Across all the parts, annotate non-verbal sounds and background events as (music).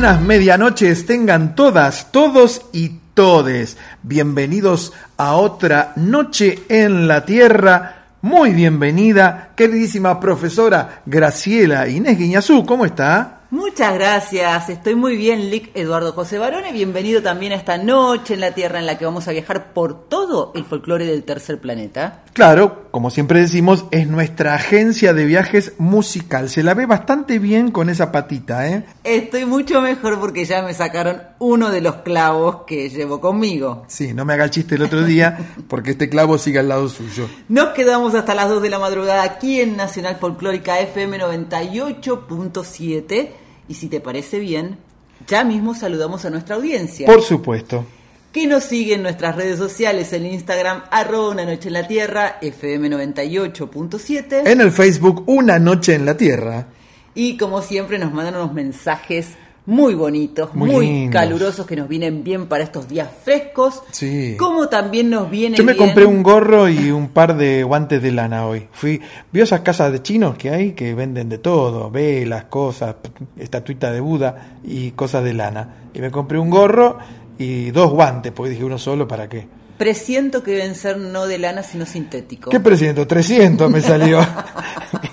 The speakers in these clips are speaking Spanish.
buenas medianoches tengan todas, todos y todes. Bienvenidos a otra noche en la Tierra. Muy bienvenida, queridísima profesora Graciela Inés Guiñazú. ¿Cómo está? Muchas gracias, estoy muy bien, Lick Eduardo José Barone. Bienvenido también a esta noche en la Tierra en la que vamos a viajar por todo el folclore del tercer planeta. Claro, como siempre decimos, es nuestra agencia de viajes musical. Se la ve bastante bien con esa patita, ¿eh? Estoy mucho mejor porque ya me sacaron uno de los clavos que llevo conmigo. Sí, no me haga el chiste el otro día (laughs) porque este clavo sigue al lado suyo. Nos quedamos hasta las 2 de la madrugada aquí en Nacional Folclórica FM 98.7 y si te parece bien, ya mismo saludamos a nuestra audiencia. Por supuesto. Que nos sigue en nuestras redes sociales, en Instagram, arroba una noche en la tierra, FM 98.7. En el Facebook, Una Noche en la Tierra. Y como siempre nos mandan unos mensajes muy bonitos, muy, Muy calurosos que nos vienen bien para estos días frescos. Sí. Como también nos viene Yo me bien- compré un gorro y un par de guantes de lana hoy. Fui, vio esas casas de chinos que hay que venden de todo, velas, cosas, estatuita de Buda y cosas de lana. Y me compré un gorro y dos guantes, porque dije uno solo, ¿para qué? Presiento que deben ser no de lana, sino sintético. ¿Qué presiento? 300 me salió. (laughs)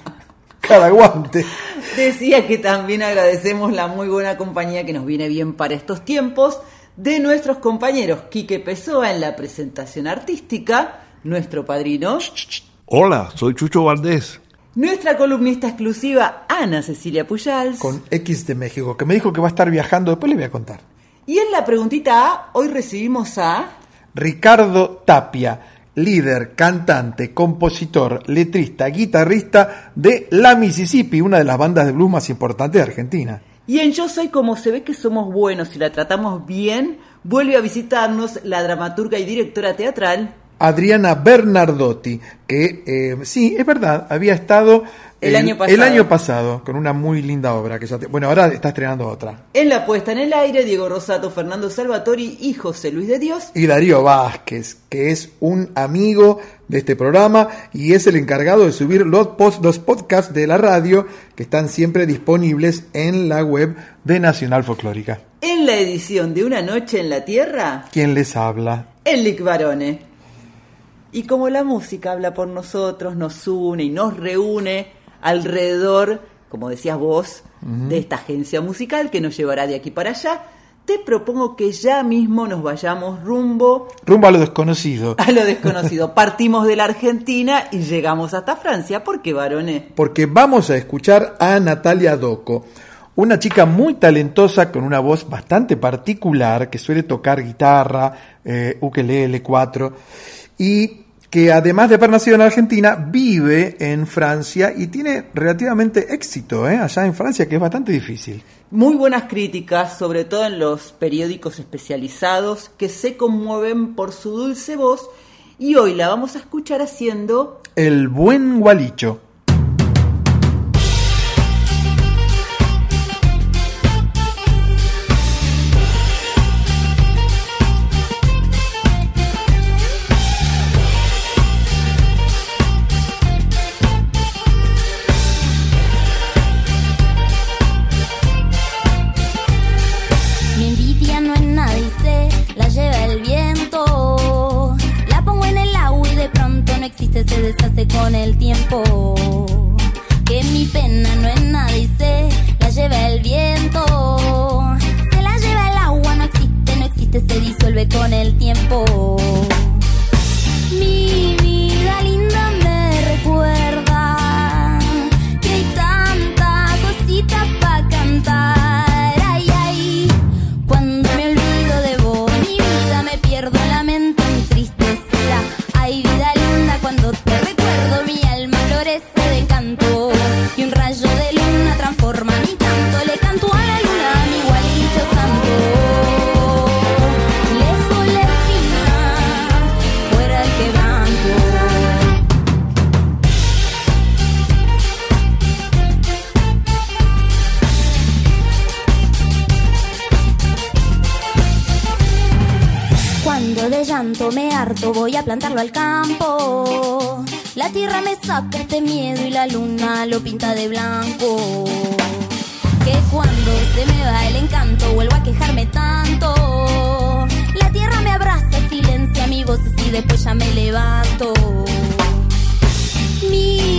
Cada guante. Decía que también agradecemos la muy buena compañía que nos viene bien para estos tiempos de nuestros compañeros Quique Pessoa en la presentación artística, nuestro padrino, Hola, soy Chucho Valdés. nuestra columnista exclusiva Ana Cecilia Pujals Con X de México, que me dijo que va a estar viajando, después le voy a contar. y en la preguntita A hoy recibimos a Ricardo Tapia, líder, cantante, compositor, letrista, guitarrista de La Mississippi, una de las bandas de blues más importantes de Argentina. y en Yo Soy como se ve que somos buenos y la tratamos bien, vuelve a visitarnos la dramaturga y directora teatral Adriana Bernardotti, que eh, sí, es verdad, había estado El año pasado. el año pasado con una muy linda obra. que ya te- Bueno, ahora está estrenando otra. En la puesta en el aire, Diego Rosato, Fernando Salvatori y José Luis de Dios. Y Darío Vázquez, que es un amigo de este programa y es el encargado de subir los, post- los podcasts de la radio que están siempre disponibles en la web de Nacional Folclórica. En la edición de Una Noche en la Tierra, ¿Quién les habla? Enric Barone. Y como la música habla por nosotros, nos une y nos reúne alrededor, como decías vos, de esta agencia musical que nos llevará de aquí para allá, te propongo que ya mismo nos vayamos rumbo Rumbo a lo desconocido. (laughs) a lo desconocido. Partimos de la Argentina y llegamos hasta Francia. ¿Por qué, varones? porque vamos a escuchar a Natalia Doco, una chica muy talentosa con una voz bastante particular que suele tocar guitarra, eh, ukelele, cuatro, y que además de haber nacido en Argentina, vive en Francia y tiene relativamente éxito eh, allá en Francia, que es bastante difícil. Muy buenas críticas, sobre todo en los periódicos especializados, que se conmueven por su dulce voz. Y hoy la vamos a escuchar haciendo El buen gualicho. Con el tiempo. De llanto me harto voy a plantarlo al campo. La tierra me saca este miedo y la luna lo pinta de blanco. Que cuando se me va el encanto vuelvo a quejarme tanto. La tierra me abraza, silencia mi voz y después ya me levanto. Mi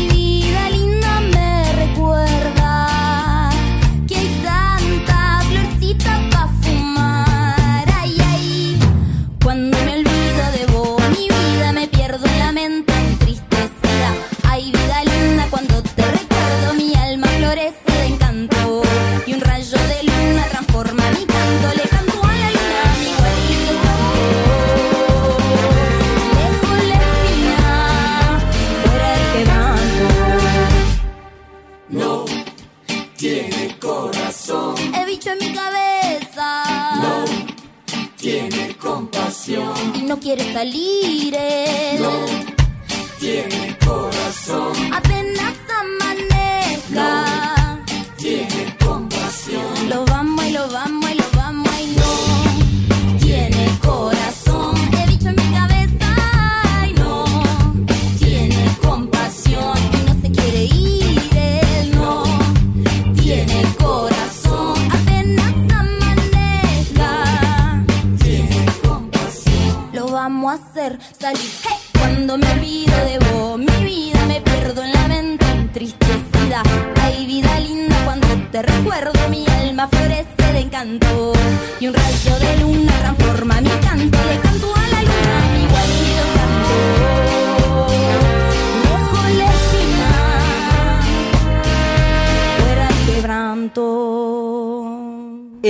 quiere salir. él. No tiene corazón.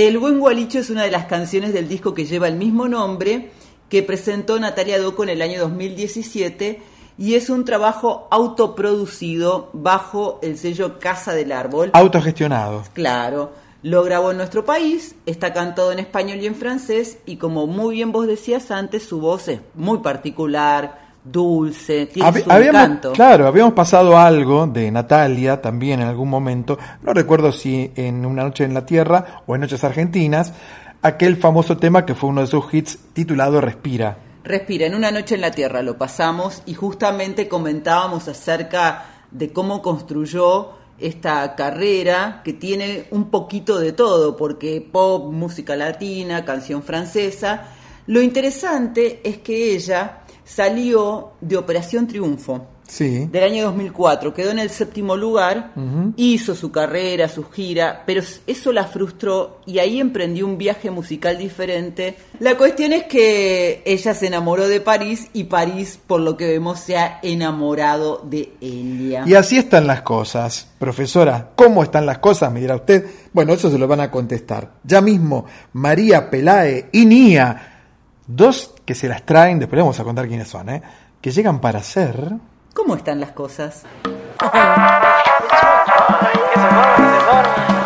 El Buen Gualicho es una de las canciones del disco que lleva el mismo nombre que presentó Natalia Doco en el año 2017 y es un trabajo autoproducido bajo el sello Casa del Árbol. Autogestionado. Claro, lo grabó en nuestro país, está cantado en español y en francés y como muy bien vos decías antes, su voz es muy particular, dulce, tiene su habíamos- encanto. claro, habíamos pasado algo de Natalia también en algún momento, no recuerdo si en Una Noche en la Tierra o en Noches Argentinas, aquel famoso tema que fue uno de sus hits titulado Respira. Respira, en una noche en la Tierra lo pasamos y justamente comentábamos acerca de cómo construyó esta carrera que tiene un poquito de todo, porque pop, música latina, canción francesa. Lo interesante es que ella salió de Operación Triunfo Sí. del año 2004, quedó en el séptimo lugar, hizo su carrera, su gira, pero eso la frustró y ahí emprendió un viaje musical diferente. La cuestión es que ella se enamoró de París y París, por lo que vemos, se ha enamorado de ella. Y así están las cosas. Profesora, ¿cómo están las cosas? Me dirá usted. Bueno, eso se lo van a contestar. Ya mismo, María Pelae y Nia, dos que se las traen, después le vamos a contar quiénes son, ¿eh? que llegan para ser... ¿Cómo están las cosas? (laughs)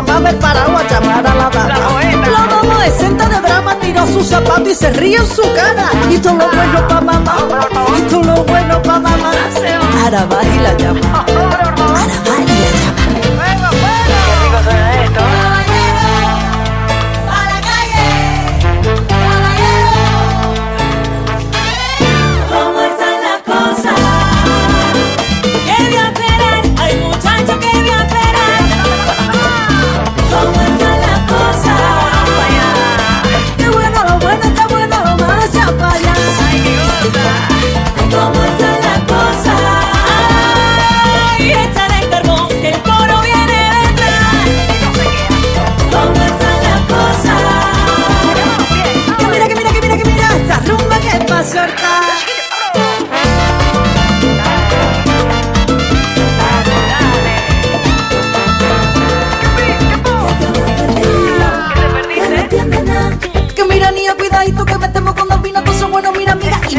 zapatos por no haber parado a llamar a la dama. La adolescente de drama tiró sus zapatos y se ríe en su cara. Y todo lo bueno pa' mamá. Y todo lo bueno pa' mamá. Y la llama. Y la llama.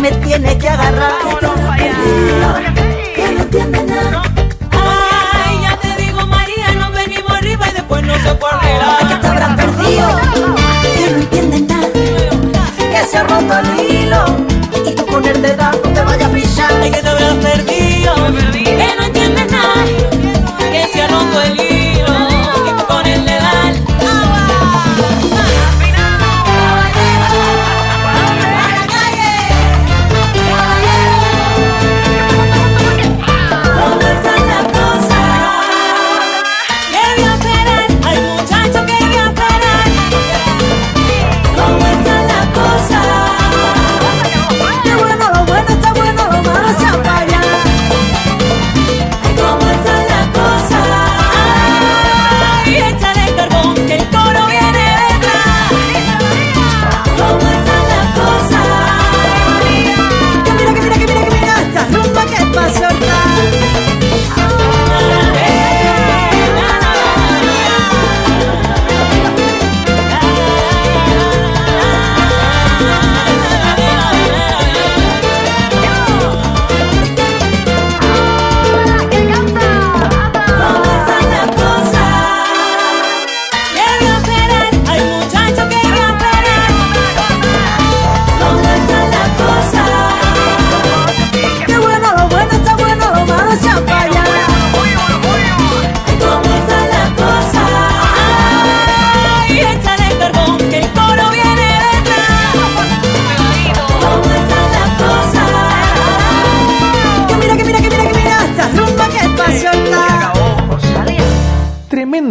Me tienes que agarrar. Que no entiende nada. Ay, ya te digo, María, nos venimos arriba y después no se Ay, que te habrás perdido, que no entiendes nada, que se ha roto el hilo. Y tú con el dedo no te vayas a pisar. Ay, que te habrás perdido,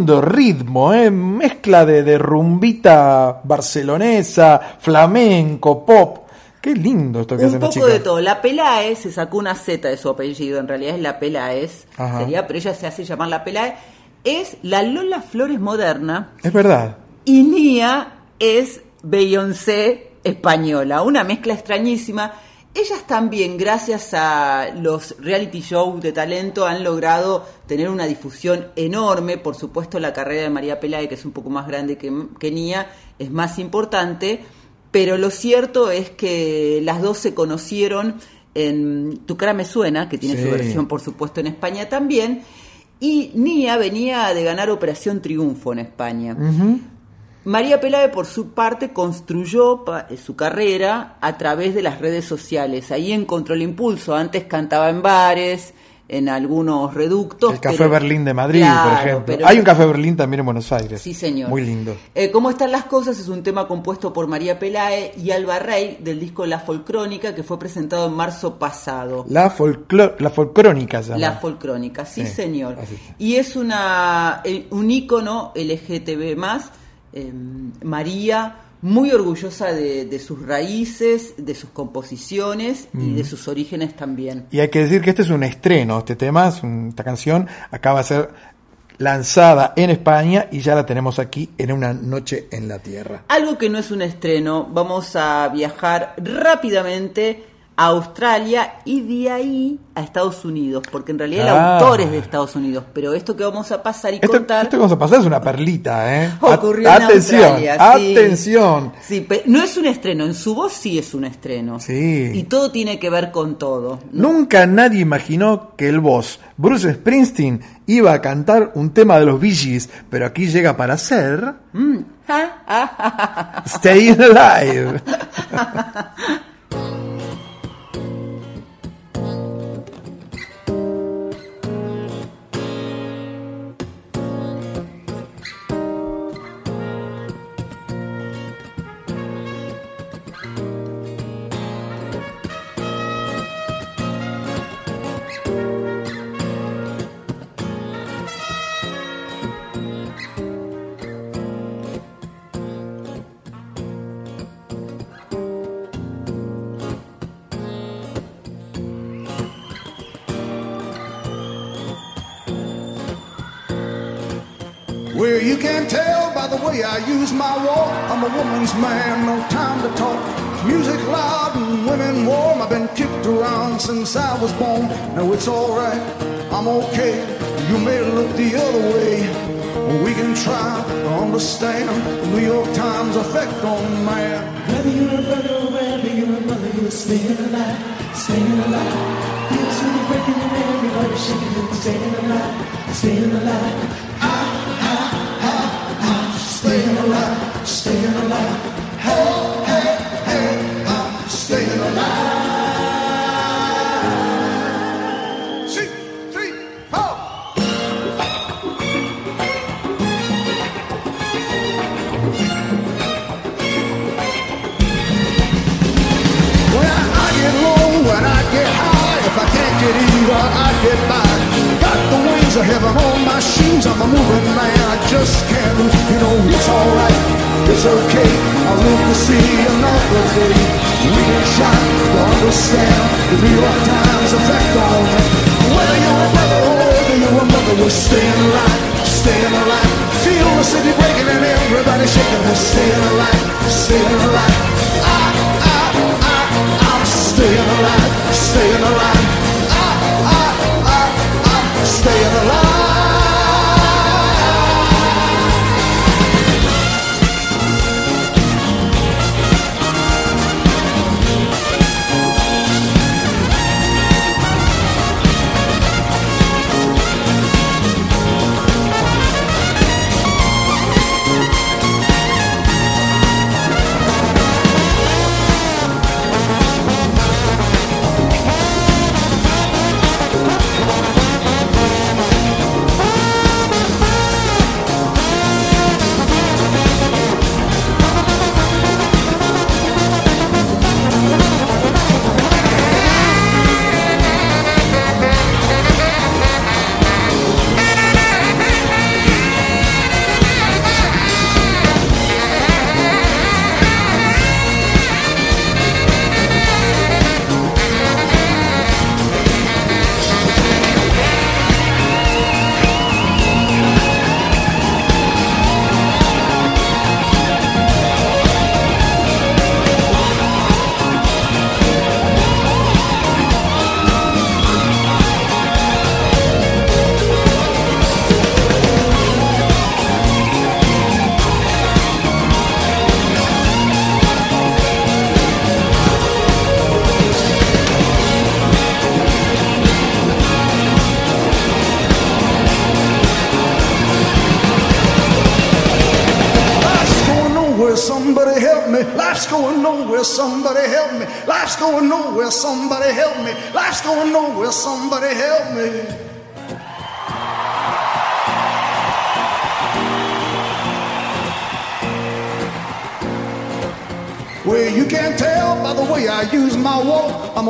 Tremendo ritmo, ¿eh? mezcla de, de rumbita barcelonesa, flamenco, pop. Qué lindo esto que Un hacen las poco de todo. La Pelae se sacó una Z de su apellido, en realidad es la Pelaes, sería, pero ella se hace llamar la Pelae. Es la Lola Flores moderna Es verdad. y Nia es Beyoncé española, una mezcla extrañísima. Ellas también, gracias a los reality shows de talento, han logrado tener una difusión enorme. Por supuesto, la carrera de María Pelae, que es un poco más grande que, que Nia, es más importante. Pero lo cierto es que las dos se conocieron en Tu cara me suena, que tiene Sí. su versión, por supuesto, en España también. Y Nia venía de ganar Operación Triunfo en España. María Pelae, por su parte, construyó eh, su carrera a través de las redes sociales. Ahí encontró el impulso. Antes cantaba en bares, en algunos reductos. El Café pero- Berlín de Madrid, Claro, por ejemplo. pero- Hay un Café Berlín también en Buenos Aires. Sí, señor. Muy lindo. Eh, ¿Cómo están las cosas? Es un tema compuesto por María Pelae y Alba Rey del disco La Folcrónica que fue presentado en marzo pasado. La, folclo- la folcrónica se llama. La Folcrónica, sí, Sí, señor. Y es una eh, un ícono LGTB más, eh, María, muy orgullosa de, de sus raíces, de sus composiciones y Mm. de sus orígenes también. Y hay que decir que este es un estreno, este tema, es un- esta canción acaba de ser lanzada en España y ya la tenemos aquí en una noche en la tierra. Algo que no es un estreno, vamos a viajar rápidamente a Australia y de ahí a Estados Unidos, porque en realidad el Ah. autor es de Estados Unidos, pero esto que vamos a pasar y Esto, contar esto que vamos a pasar es una perlita, ¿eh? ocurrió At- en atención, Australia. sí. atención. Sí, no es un estreno, en su voz sí es un estreno. Sí. Y todo tiene que ver con todo. Nunca nadie imaginó que el voz Bruce Springsteen iba a cantar un tema de los Bee Gees, pero aquí llega para ser Mm. (laughs) Staying Alive. (laughs) use my walk. I'm a woman's man, no time to talk. Music loud and women warm. I've been kicked around since I was born. No, it's alright, I'm okay. You may look the other way. We can try to understand New York Times effect on man. Whether you're a brother or whether you're a mother, you're staying alive, staying alive. Feels really breaking and everybody shaking staying alive, staying alive. Alive, staying alive. To see another day. We can try to understand the New York Times effect on me. Whether you're a brother or oh, whether you're a mother, we're staying alive, staying alive. Feel the city breaking and everybody shaking, we're staying alive, staying alive. I, I, I, I'm staying alive, staying alive. I, I, I, I'm staying alive.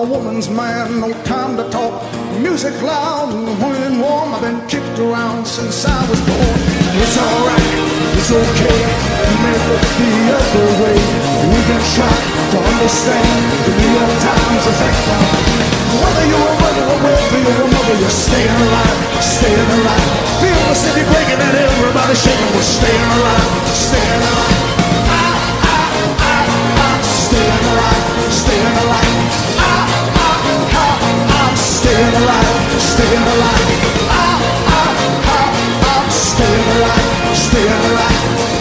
A woman's man, no time to talk. Music loud and when warm. I've been kicked around since I was born. It's alright, it's okay. You may look the other way. We can try to understand the New York times affect Whether you're a brother or whether you're a mother, you're staying alive, staying alive. Feel the city breaking and everybody shaking. We're staying alive, staying alive. Ah, ah, ah, staying alive, staying alive. Ah, ah, ah, staying alive, staying alive. Ah, ah, ah, I'm staying alive, staying alive.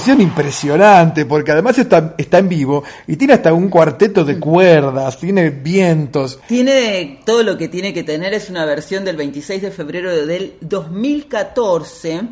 Versión impresionante, porque además está, está en vivo y tiene hasta un cuarteto de cuerdas, tiene vientos. Tiene todo lo que tiene que tener, es una versión del 26 de febrero del 2014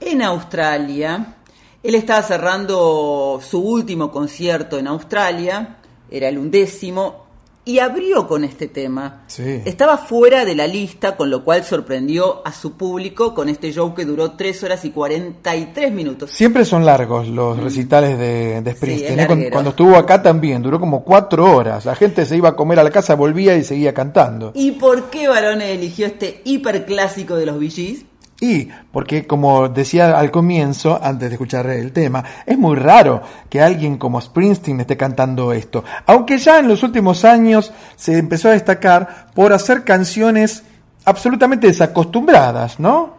en Australia. Él estaba cerrando su último concierto en Australia, era el undécimo, y abrió con este tema. Sí. Estaba fuera de la lista, con lo cual sorprendió a su público con este show que duró 3 horas y 43 minutos. Siempre son largos los recitales de, de Springsteen. ¿eh? Cuando, estuvo acá también, duró como cuatro horas. La gente se iba a comer a la casa, volvía y seguía cantando. ¿Y por qué Barone eligió este hiperclásico de los Gees? Y porque, como decía al comienzo, antes de escuchar el tema, es muy raro que alguien como Springsteen esté cantando esto. Aunque ya en los últimos años se empezó a destacar por hacer canciones absolutamente desacostumbradas, ¿no?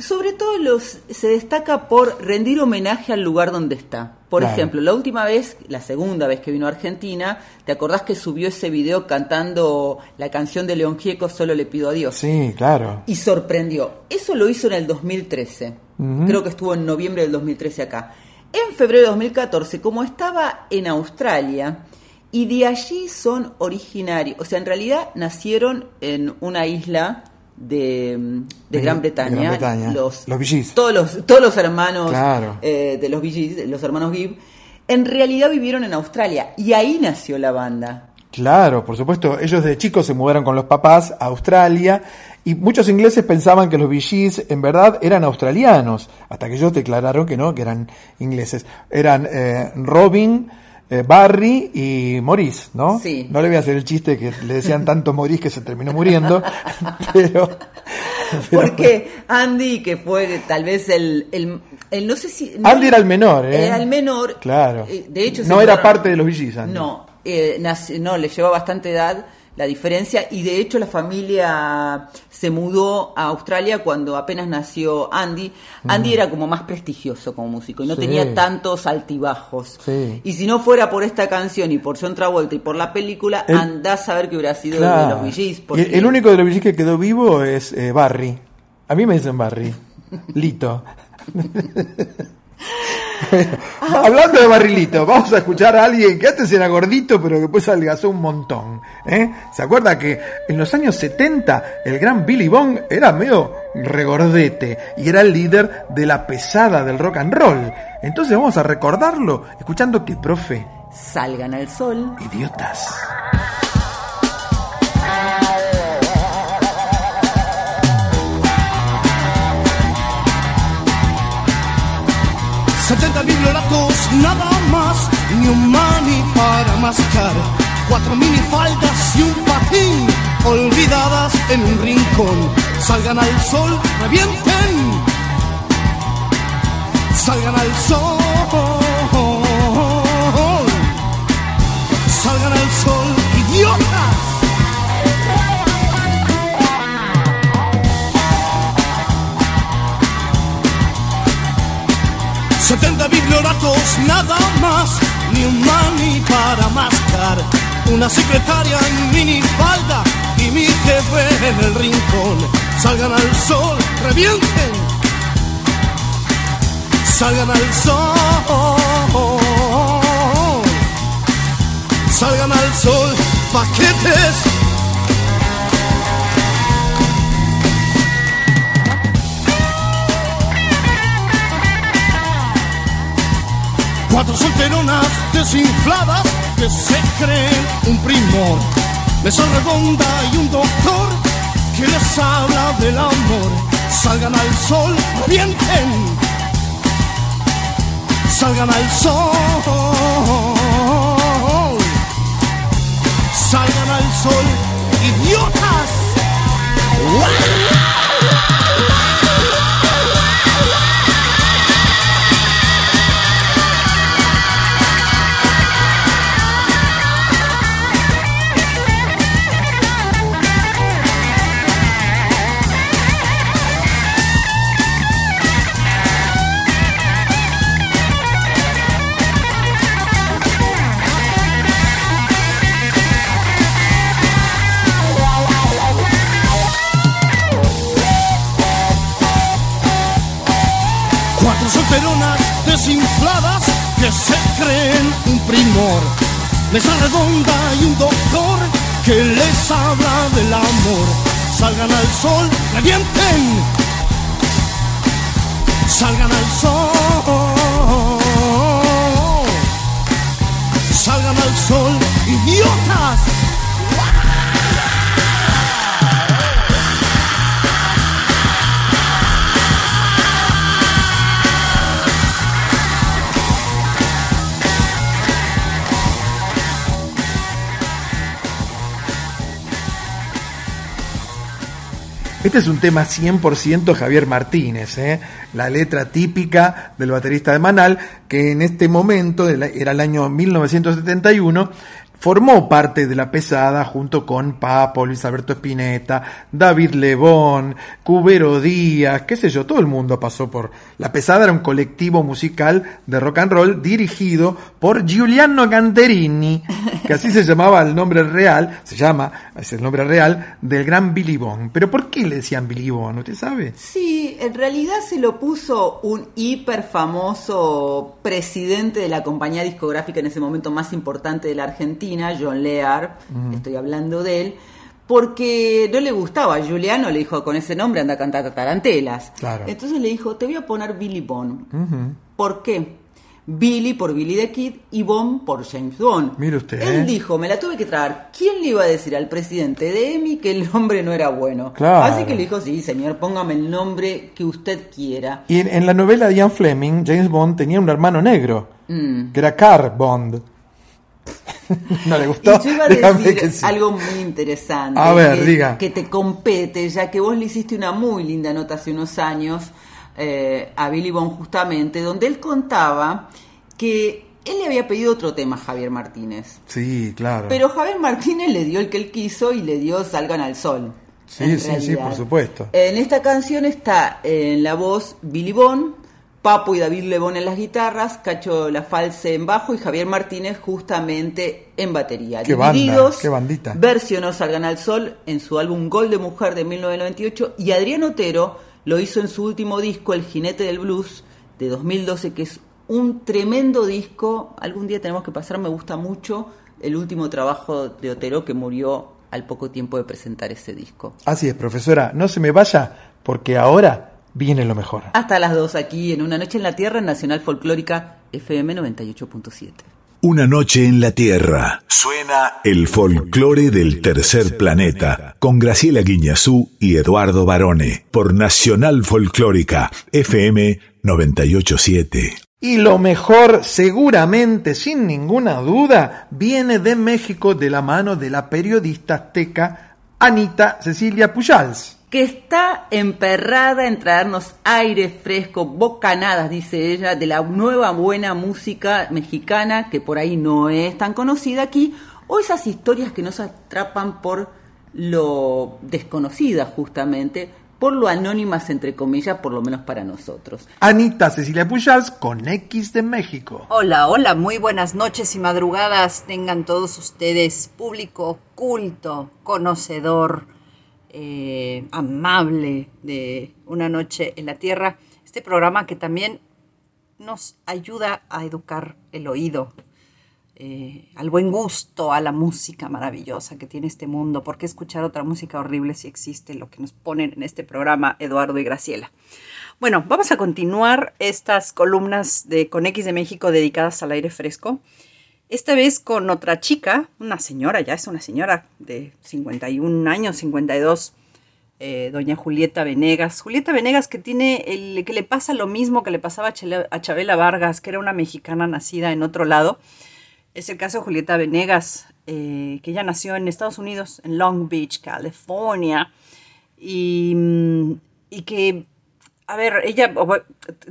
Sobre todo los, se destaca por rendir homenaje al lugar donde está. Por Claro. ejemplo, la última vez, la segunda vez que vino a Argentina, ¿te acordás que subió ese video cantando la canción de León Gieco, Solo le pido a Dios? Sí, claro. Y sorprendió. Eso lo hizo en el 2013. Ujú. Creo que estuvo en noviembre del 2013 acá. En febrero de 2014, como estaba en Australia, y de allí son originarios, o sea, en realidad nacieron en una isla de, de Gran de Bretaña, Gran Bretaña. los, Los Gees. todos los todos los hermanos Claro. eh, de los Gees, los hermanos Gibb, en realidad vivieron en Australia y ahí nació la banda. Claro, por supuesto. Ellos de chicos se mudaron con los papás a Australia y muchos ingleses pensaban que los Gees en verdad eran australianos, hasta que ellos declararon que no, que eran ingleses. Eran eh, Robin, eh, Barry y Maurice, ¿no? Sí. No le voy a hacer el chiste que le decían tanto Maurice que se terminó muriendo, (laughs) pero... pero- Porque Andy, que fue tal vez el, el, el- no sé si... no- Andy era el menor, ¿eh? Era el menor. Claro. Eh, De hecho, no era parte de los Gees, Andy. No, eh, no, le llevaba bastante edad la diferencia y de hecho la familia se mudó a Australia cuando apenas nació Andy. Andy Mm. era como más prestigioso como músico y no Sí. tenía tantos altibajos. Sí. Y si no fuera por esta canción y por John Travolta y por la película, El- andás a ver que hubiera sido Claro. de los Y porque- el, el único de los Gees que quedó vivo es eh, Barry. A mí me dicen Barry. (laughs) Lito. (laughs) (laughs) Hablando de barrilito, vamos a escuchar a alguien que antes era gordito, pero que después adelgazó un montón. ¿eh? ¿Se acuerda que en los años 70 el gran Billy Bong era medio regordete y era el líder de la pesada del rock and roll? Entonces vamos a recordarlo escuchando que, profe, Salgan al sol. idiotas. platos nada más, ni un mani para mascar, cuatro minifaldas y un patín, olvidadas en un rincón, salgan al sol, revienten, salgan al sol, salgan al sol, idiota. 70 biblioratos nada más, ni un mani para mascar, una secretaria en minifalda y mi jefe en el rincón. Salgan al sol, revienten, salgan al sol, salgan al sol, paquetes. Cuatro solteronas desinfladas que se creen un primor. Mesa redonda y un doctor que les habla del amor. Salgan al sol, revienten. Salgan al sol. Salgan al sol, idiotas. Cuatro solteronas desinfladas que se creen un primor. Mesa redonda y un doctor que les habla del amor. Salgan al sol, revienten. Salgan al sol. Salgan al sol, idiotas. Este es un tema 100% Javier Martínez, ¿eh? la letra típica del baterista de Manal, que en este momento, era el año 1971, formó parte de la pesada junto con Papo, Luis Alberto Spinetta, David Lebón, Cubero Díaz, qué sé yo, todo el mundo pasó por... La pesada era un colectivo musical de rock and roll dirigido por Giuliano Ganterini, que así se llamaba el nombre real, se llama, es el nombre real, del gran Billy Bond. Pero ¿por qué le decían Billy Bond? ¿Usted sabe? Sí, en realidad se lo puso un hiper famoso presidente de la compañía discográfica en ese momento más importante de la Argentina, John Lear, estoy hablando de él, porque no le gustaba. Juliano le dijo, con ese nombre anda a cantar tarantelas. Claro. Entonces le dijo, te voy a poner Billy Bond. ¿Por qué? Billy por Billy the Kid y Bond por James Bond. Mire usted, Él ¿eh? dijo, me la tuve que tragar. ¿Quién le iba a decir al presidente de EMI que el nombre no era bueno? Claro. Así que le dijo, sí, señor, póngame el nombre que usted quiera. Y en, en la novela de Ian Fleming, James Bond tenía un hermano negro, Mm. que era Car Bond. (laughs) no le gustó. Y yo iba a decir sí. algo muy interesante. A ver, que, diga. Que te compete, ya que vos le hiciste una muy linda nota hace unos años eh, a Billy Bond justamente, donde él contaba que él le había pedido otro tema a Javier Martínez. Sí, claro. Pero Javier Martínez le dio el que él quiso y le dio Salgan al Sol. sí, sí, sí, por supuesto. En esta canción está en la voz Billy Bond, Papo y David Lebón en las guitarras, Cacho La False en bajo y Javier Martínez justamente en batería. Qué banda, Divididos, qué bandita. versionó Salgan al Sol en su álbum Gol de Mujer de 1998 y Adrián Otero lo hizo en su último disco El Jinete del Blues de 2012 que es un tremendo disco. Algún día tenemos que pasar, me gusta mucho el último trabajo de Otero que murió al poco tiempo de presentar ese disco. Así es, profesora, no se me vaya porque ahora viene lo mejor. Hasta las dos aquí en Una Noche en la Tierra en Nacional Folclórica FM 98.7. Una noche en la Tierra. Suena el folclore del tercer planeta con Graciela Guiñazú y Eduardo Barone por Nacional Folclórica FM 987. Y lo mejor, seguramente, sin ninguna duda, viene de México de la mano de la periodista azteca Anita Cecilia Pujals. Que está emperrada en traernos aire fresco, bocanadas, dice ella, de la nueva buena música mexicana, que por ahí no es tan conocida aquí, o esas historias que nos atrapan por lo desconocida justamente, por lo anónimas entre comillas, por lo menos para nosotros. Anita Cecilia Pujals con X de México. Hola, hola, muy buenas noches y madrugadas tengan todos ustedes, público culto, conocedor, eh, amable de Una Noche en la Tierra. Este programa que también nos ayuda a educar el oído, eh, al buen gusto, a la música maravillosa que tiene este mundo. ¿Por qué escuchar otra música horrible si existe lo que nos ponen en este programa Eduardo y Graciela? Bueno, vamos a continuar estas columnas de Con X de México dedicadas al aire fresco. Esta vez con otra chica, una señora, ya es una señora de 51 años, 52, eh, doña Julieta Venegas. Julieta Venegas que tiene el, que le pasa lo mismo que le pasaba a, Chabela Vargas, que era una mexicana nacida en otro lado. Es el caso de Julieta Venegas, eh, que ella nació en Estados Unidos, en Long Beach, California, y, mm, y que, a ver, ella,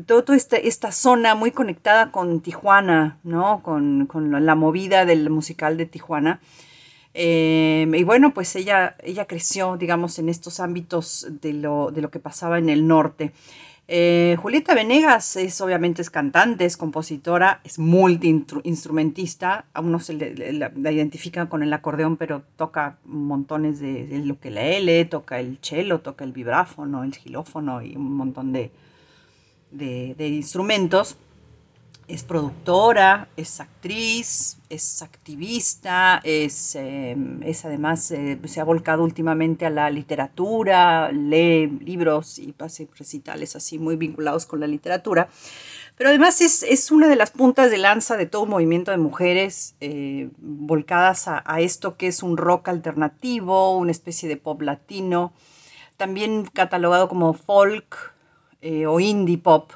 toda esta, esta zona muy conectada con Tijuana, ¿no? Con, con la movida del musical de Tijuana. Eh, y bueno, pues ella, ella creció, digamos, en estos ámbitos de lo, de lo que pasaba en el norte. Eh, Julieta Venegas es obviamente es cantante, es compositora, es multi-instrumentista. A uno se le, la, la identifica con el acordeón, pero toca montones de, lo que la L, toca el cello, toca el vibráfono, el xilófono y un montón de- de instrumentos. Es productora, es actriz, es activista, es, eh, es además, eh, se ha volcado últimamente a la literatura, lee libros y hace recitales así muy vinculados con la literatura. Pero además es, es una de las puntas de lanza de todo movimiento de mujeres eh, volcadas a, a esto que es un rock alternativo, una especie de pop latino, también catalogado como folk eh, o indie pop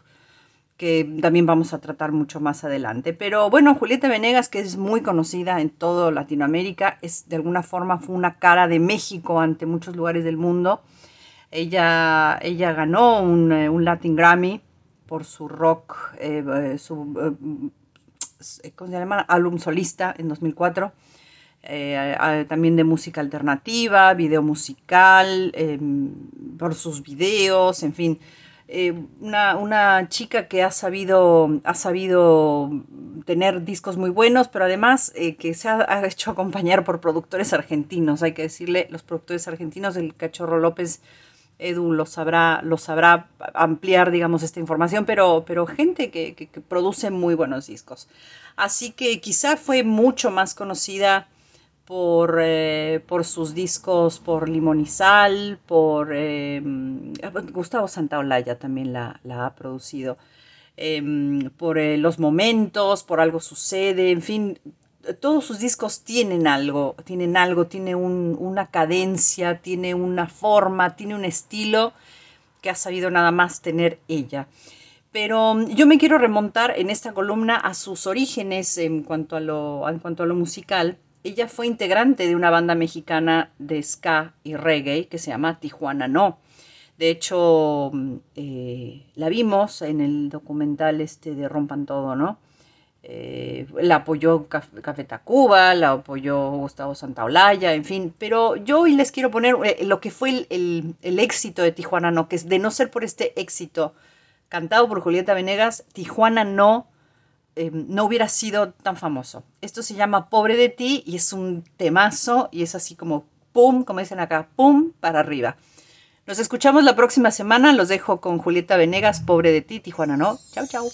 que también vamos a tratar mucho más adelante. Pero bueno, Julieta Venegas, que es muy conocida en toda Latinoamérica, es de alguna forma fue una cara de México ante muchos lugares del mundo. Ella, ella ganó un, eh, Latin Grammy por su rock, eh, eh, su, eh, ¿cómo se llama? Álbum solista en 2004. Eh, eh, también de música alternativa, video musical, por sus videos, en fin. Eh, una, una chica que ha sabido, ha sabido tener discos muy buenos, pero además eh, que se ha, ha hecho acompañar por productores argentinos. Hay que decirle, los productores argentinos, el Cachorro López, Edu lo sabrá, lo sabrá ampliar, digamos, esta información, pero, pero gente que, que- que produce muy buenos discos. Así que quizá fue mucho más conocida por, eh, por sus discos, por Sal, por eh, Gustavo Santaolalla también la, la ha producido, em, por eh, Los Momentos, por Algo Sucede, en fin, todos sus discos tienen algo, tienen algo, tiene un- una cadencia, tiene una forma, tiene un estilo que ha sabido nada más tener ella. Pero mm, yo me quiero remontar en esta columna a sus orígenes en cuanto a lo, en cuanto a lo musical. Ella fue integrante de una banda mexicana de ska y reggae que se llama Tijuana No. De hecho, mm, eh, la vimos en el documental este de Rompan Todo, ¿no? Eh, la apoyó Caf- Café Tacuba, la apoyó Gustavo Santaolalla, en fin. Pero yo hoy les quiero poner eh, lo que fue el éxito de Tijuana No, que es de no ser por este éxito cantado por Julieta Venegas, Tijuana No eh, no hubiera sido tan famoso. Esto se llama Pobre de ti y es un temazo y es así como pum, como dicen acá, pum, para arriba. Nos escuchamos la próxima semana. Los dejo con Julieta Venegas, Pobre de ti, Tijuana No. Chau, chau.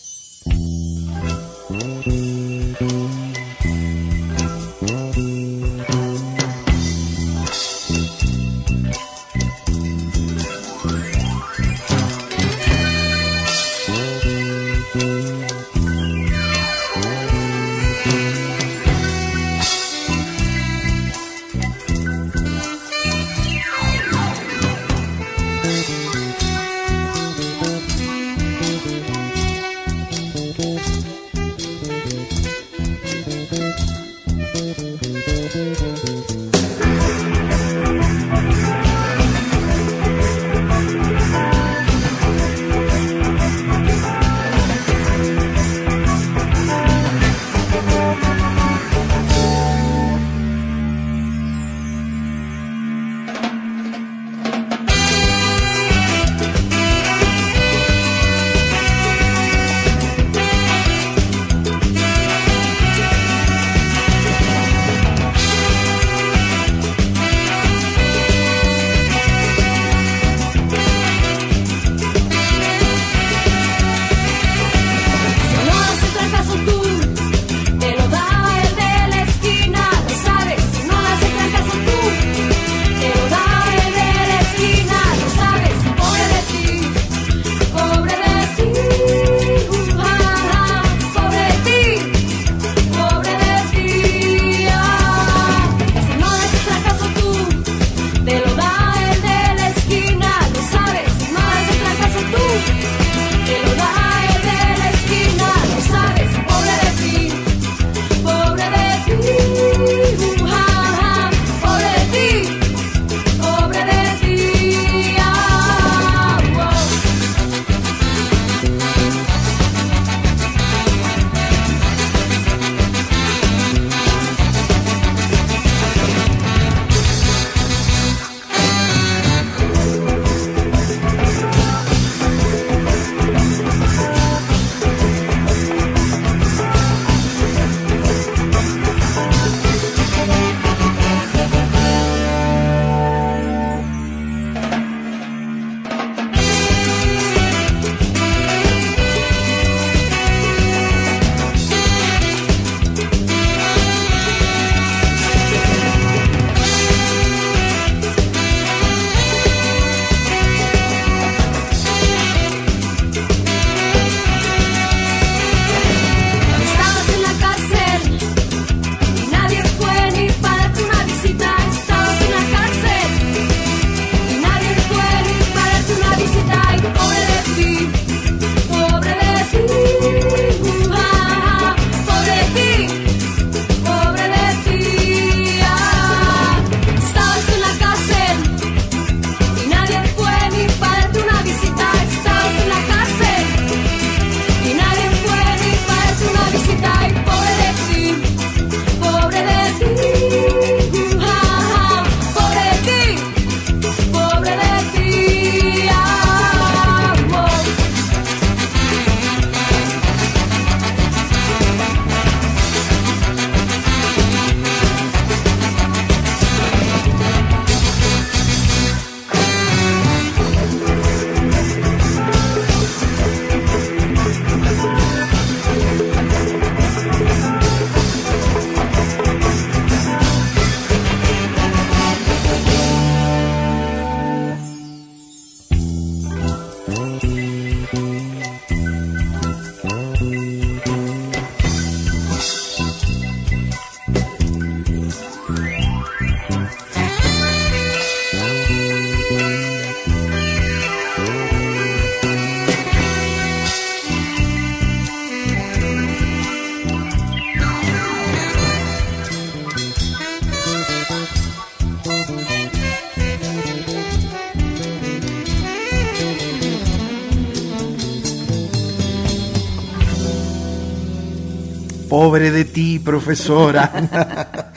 Pobre de ti, profesora. (laughs)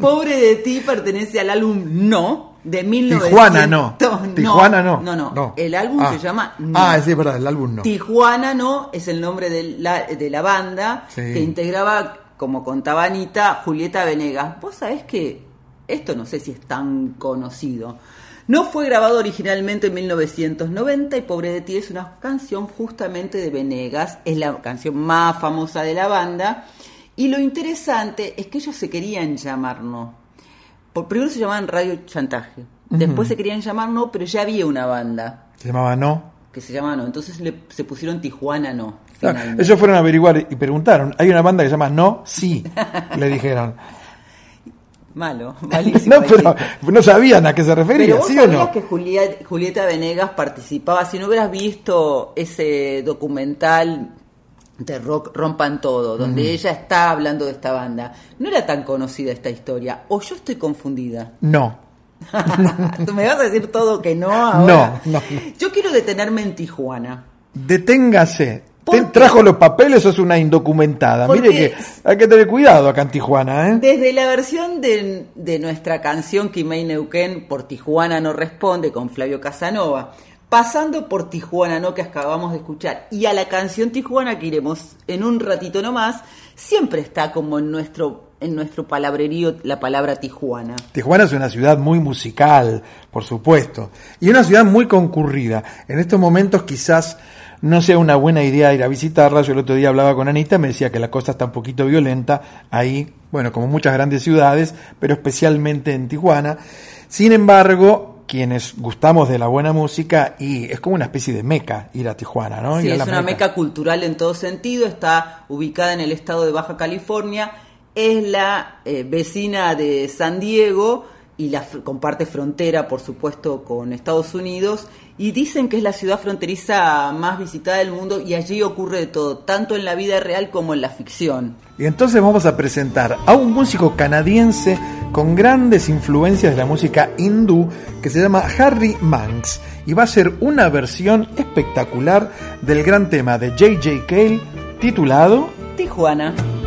Pobre de ti pertenece al álbum No de 1900. Tijuana no. Tijuana no. No, no. No. El álbum Ah. se llama No. Ah, sí, es verdad, el álbum no. Tijuana no es el nombre de la, de la banda Sí. que integraba, como contaba Anita, Julieta Venegas. Vos sabés que esto no sé si es tan conocido. No fue grabado originalmente en 1990 y Pobre de ti es una canción justamente de Venegas, es la canción más famosa de la banda. Y lo interesante es que ellos se querían llamar No. Por, primero se llamaban Radio Chantaje, después se querían llamar No, pero ya había una banda Se llamaba No. que se llamaba No, entonces le- se pusieron Tijuana No. Claro, ellos fueron a averiguar y preguntaron, ¿hay una banda que se llama No? Sí, (laughs) le dijeron. Malo, (laughs) malísimo. No, pero no sabían a qué se refería, Pero vos ¿sí o no? que Julieta Venegas participaba, si no hubieras visto ese documental de Rock Rompan Todo, donde ella está hablando de esta banda, no era tan conocida esta historia, o yo estoy confundida. No, Tú (laughs) me vas a decir todo que no ahora. no, no. Yo quiero detenerme en Tijuana. Deténgase. Te- ¿Trajo los papeles o es una indocumentada? Porque- Mire que hay que tener cuidado acá en Tijuana, ¿eh? Desde la versión de, de nuestra canción Kimei Neuquén por Tijuana no responde con Flavio Casanova, pasando por Tijuana no que acabamos de escuchar y a la canción Tijuana que iremos en un ratito nomás, siempre está como en nuestro en nuestro palabrerío la palabra Tijuana. Tijuana es una ciudad muy musical, por supuesto, y una ciudad muy concurrida. En estos momentos quizás no sea una buena idea ir a visitarla. Yo el otro día hablaba con Anita, me decía que la cosa está un poquito violenta ahí, bueno, como muchas grandes ciudades, pero especialmente en Tijuana. Sin embargo, quienes gustamos de la buena música, y es como una especie de meca ir a Tijuana, ¿no? Sí, Ir a es una meca cultural en todo sentido, está ubicada en el estado de Baja California, es la eh, vecina de San Diego y la comparte frontera, por supuesto, con Estados Unidos y dicen que es la ciudad fronteriza más visitada del mundo y allí ocurre de todo, tanto en la vida real como en la ficción. Y entonces vamos a presentar a un músico canadiense con grandes influencias de la música hindú que se llama Harry Manx y va a ser una versión espectacular del gran tema de J.J. Cale titulado Tijuana. Tijuana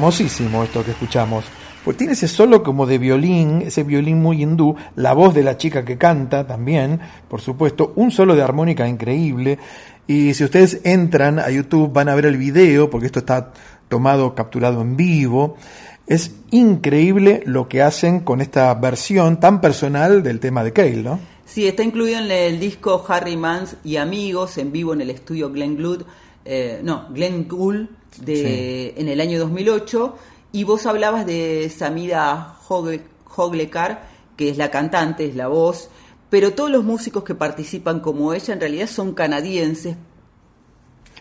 Hermosísimo esto que escuchamos. Pues tiene ese solo como de violín, ese violín muy hindú, la voz de la chica que canta también, por supuesto, un solo de armónica increíble. Y si ustedes entran a YouTube van a ver el video, porque esto está tomado, capturado en vivo. Es increíble lo que hacen con esta versión tan personal del tema de Cale, ¿no? Sí, está incluido en el disco Harry Mans y Amigos en vivo en el estudio Glenn Gould, eh, no, Glenn Gould de, en el año 2008. Y vos hablabas de Samida Hogle- Hoglekar, que es la cantante, es la voz, pero todos los músicos que participan como ella en realidad son canadienses,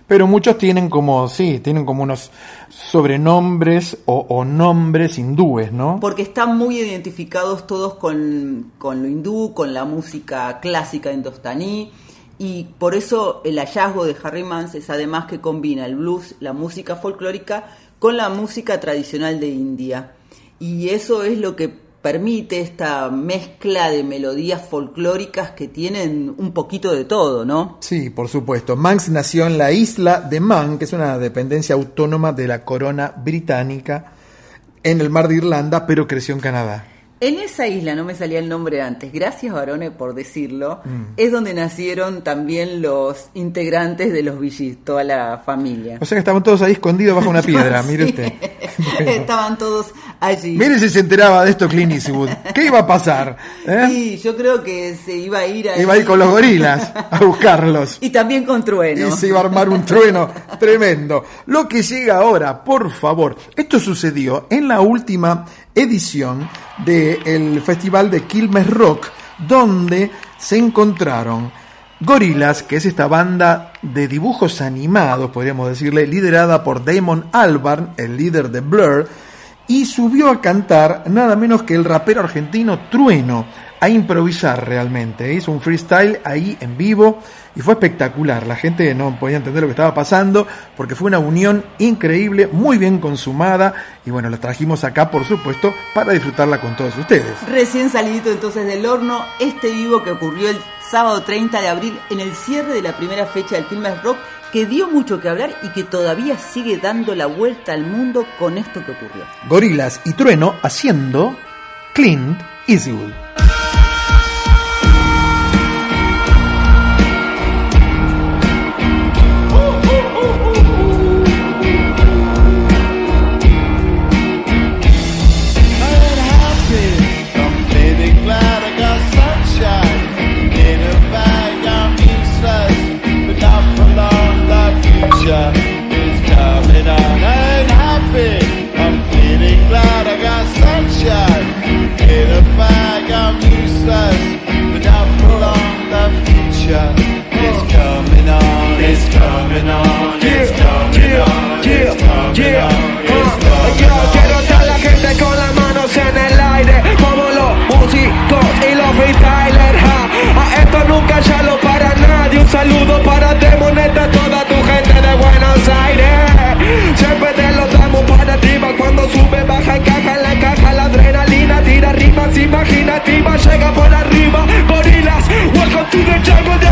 Pero muchos tienen como, sí, tienen como unos sobrenombres o, o nombres hindúes, ¿no? porque están muy identificados todos con, con lo hindú, con la música clásica indostaní, y por eso el hallazgo de Harry Mans es además que combina el blues, la música folclórica, con la música tradicional de India. Y eso es lo que permite esta mezcla de melodías folclóricas que tienen un poquito de todo, ¿no? Sí, por supuesto. Manx nació en la isla de Man, que es una dependencia autónoma de la corona británica en el mar de Irlanda, pero creció en Canadá. En esa isla, no me salía el nombre antes, gracias Barone por decirlo, Mm. es donde nacieron también los integrantes de los Billys, toda la familia. O sea que estaban todos ahí escondidos bajo una (laughs) piedra, mire usted. (laughs) Estaban todos Mire si se enteraba de esto Clint Eastwood. ¿Qué iba a pasar? ¿Eh? Sí, yo creo que se iba a ir ahí. Iba a ir con los gorilas a buscarlos. Y también con Trueno. Y se iba a armar un trueno tremendo. Lo que llega ahora, por favor. Esto sucedió en la última edición del Festival de Quilmes Rock, donde se encontraron Gorilas, que es esta banda de dibujos animados, podríamos decirle, liderada por Damon Albarn, el líder de Blur, y subió a cantar nada menos que el rapero argentino Trueno, a improvisar realmente. Hizo un freestyle ahí en vivo y fue espectacular. La gente no podía entender lo que estaba pasando porque fue una unión increíble, muy bien consumada y bueno, la trajimos acá por supuesto para disfrutarla con todos ustedes. Recién salidito entonces del horno, este vivo que ocurrió el sábado 30 de abril en el cierre de la primera fecha del Quilmes Rock, que dio mucho que hablar y que todavía sigue dando la vuelta al mundo con esto que ocurrió. Gorilas y Trueno haciendo Clint Eastwood. y un saludo para Demoneta, toda tu gente de Buenos Aires. Siempre te lo damos para arriba cuando sube, baja, encaja en la caja, la adrenalina tira rimas imaginativas, llega por arriba, gorilas, welcome to the jungle.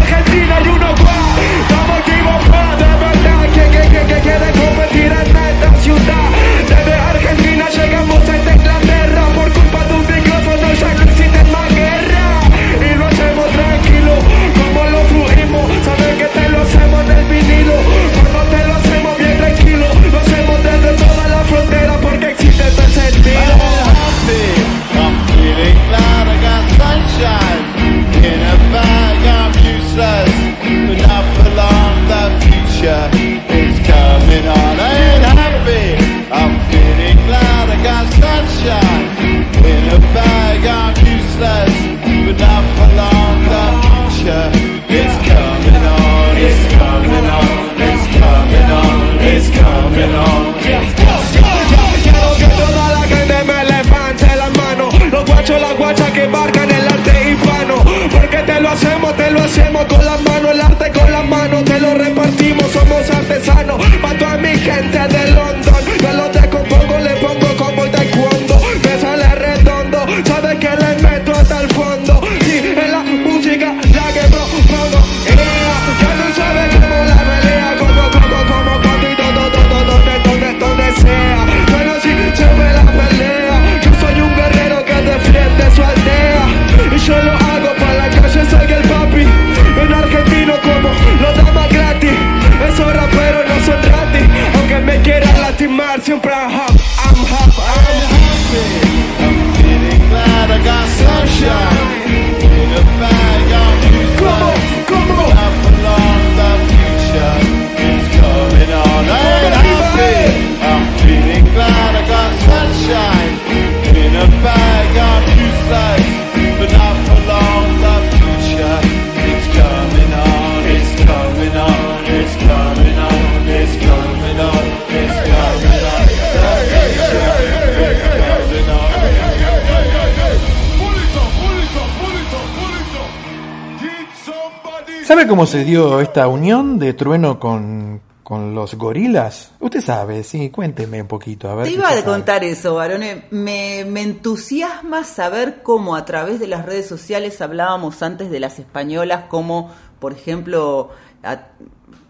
Cómo se dio esta unión de Trueno con, con los gorilas? Usted sabe, sí, cuénteme un poquito. A ver Te iba a contar eso, Barone. Me, me entusiasma saber cómo a través de las redes sociales hablábamos antes de las españolas, como por ejemplo, a-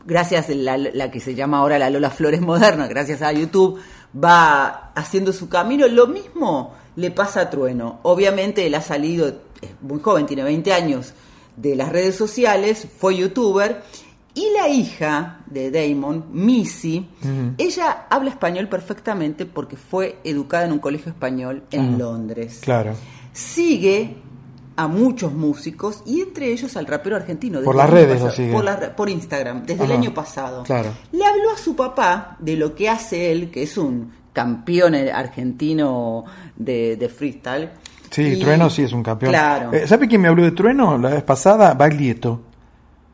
gracias a la, la que se llama ahora la Lola Flores Moderna, gracias a YouTube, va haciendo su camino. Lo mismo le pasa a Trueno. Obviamente él ha salido, es muy joven, tiene 20 años, de las redes sociales, fue youtuber. Y la hija de Damon, Missy, ella habla español perfectamente porque fue educada en un colegio español en Ah, Londres. Claro. Sigue a muchos músicos y entre ellos al rapero argentino. Por las redes pasado, sigue. Por, la re- por Instagram, desde el año pasado. Claro. Le habló a su papá de lo que hace él, que es un campeón argentino de, de freestyle. Sí, Y- Trueno sí es un campeón. Claro. Eh, ¿Sabe quién me habló de Trueno la vez pasada? Baglietto.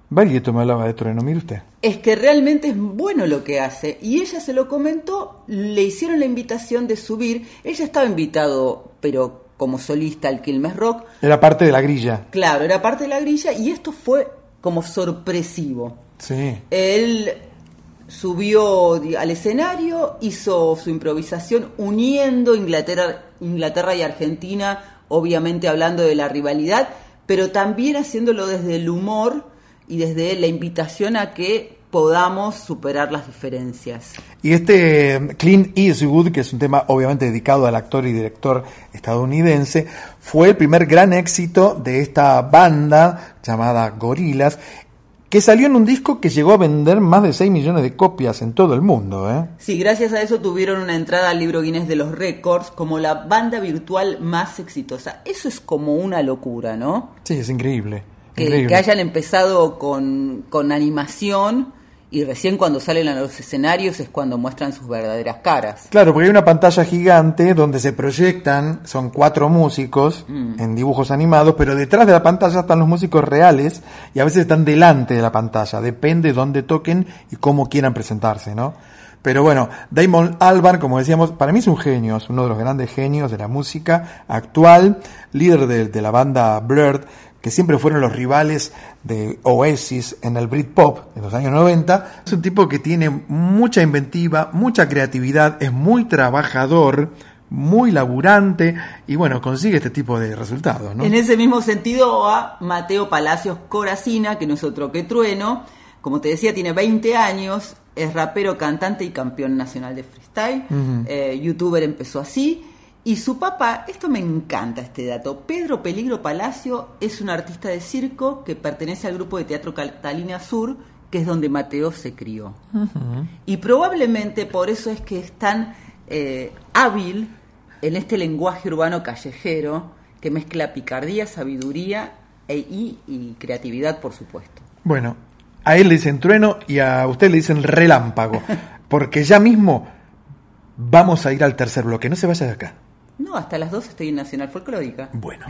Baglietto me hablaba de Trueno, mire usted. Es que realmente es bueno lo que hace. Y ella se lo comentó, le hicieron la invitación de subir. Ella estaba invitado, pero como solista al Quilmes Rock. Era parte de la grilla. Claro, era parte de la grilla y esto fue como sorpresivo. Sí. Él subió al escenario, hizo su improvisación uniendo Inglaterra, Inglaterra y Argentina, obviamente hablando de la rivalidad, pero también haciéndolo desde el humor y desde la invitación a que podamos superar las diferencias. Y este eh, Clint Eastwood, que es un tema obviamente dedicado al actor y director estadounidense, fue el primer gran éxito de esta banda llamada Gorillaz, que salió en un disco que llegó a vender más de 6 millones de copias en todo el mundo. ¿eh? Sí, gracias a eso tuvieron una entrada al libro Guinness de los Récords como la banda virtual más exitosa. Eso es como una locura, ¿no? Sí, es increíble. que, increíble. que hayan empezado con, con animación y recién cuando salen a los escenarios es cuando muestran sus verdaderas caras. Claro, porque hay una pantalla gigante donde se proyectan, son cuatro músicos Mm. en dibujos animados, pero detrás de la pantalla están los músicos reales y a veces están delante de la pantalla, depende dónde toquen y cómo quieran presentarse, ¿no? Pero bueno, Damon Albarn, como decíamos, para mí es un genio, es uno de los grandes genios de la música actual, líder de, de la banda Blurred, que siempre fueron los rivales de Oasis en el Britpop en los años 90. Es un tipo que tiene mucha inventiva, mucha creatividad, es muy trabajador, muy laburante y bueno, consigue este tipo de resultados, ¿no? En ese mismo sentido a Mateo Palacios Coracina, que no es otro que Trueno, como te decía, tiene 20 años, es rapero, cantante y campeón nacional de freestyle, eh, youtuber empezó así, y su papá, esto me encanta este dato, Pedro Peligro Palacio es un artista de circo que pertenece al grupo de teatro Catalina Sur, que es donde Mateo se crió. Y probablemente por eso es que es tan eh, hábil en este lenguaje urbano callejero que mezcla picardía, sabiduría e- y, y creatividad, por supuesto. Bueno, a él le dicen trueno y a usted le dicen relámpago, (laughs) porque ya mismo vamos a ir al tercer bloque, no se vaya de acá. No, hasta las dos estoy en Nacional Folclórica. Bueno.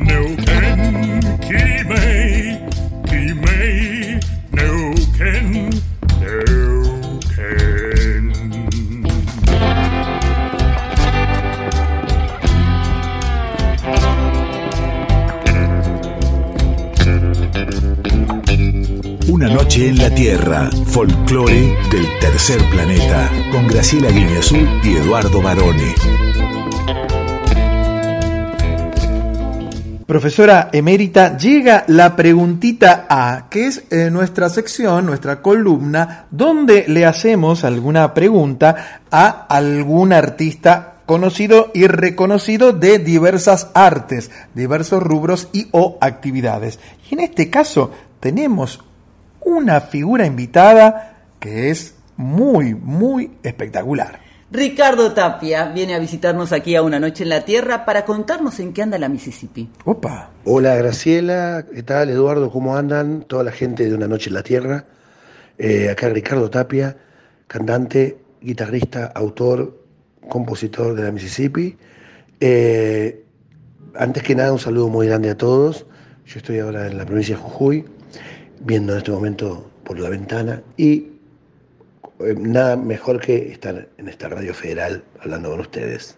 Una noche en la Tierra, folclore del tercer planeta, con Graciela Guineazú y Eduardo Barone. Profesora emérita, llega la preguntita A, que es eh, nuestra sección, nuestra columna, donde le hacemos alguna pregunta a algún artista conocido y reconocido de diversas artes, diversos rubros y o actividades. Y en este caso tenemos una figura invitada que es muy, muy espectacular. Ricardo Tapia viene a visitarnos aquí a Una Noche en la Tierra para contarnos en qué anda la Mississippi. Opa. Hola Graciela, ¿qué tal Eduardo? ¿Cómo andan? Toda la gente de Una Noche en la Tierra. Eh, acá Ricardo Tapia, cantante, guitarrista, autor, compositor de la Mississippi. Eh, antes que nada, un saludo muy grande a todos. Yo estoy ahora en la provincia de Jujuy, viendo en este momento por la ventana y nada mejor que estar en esta radio federal hablando con ustedes.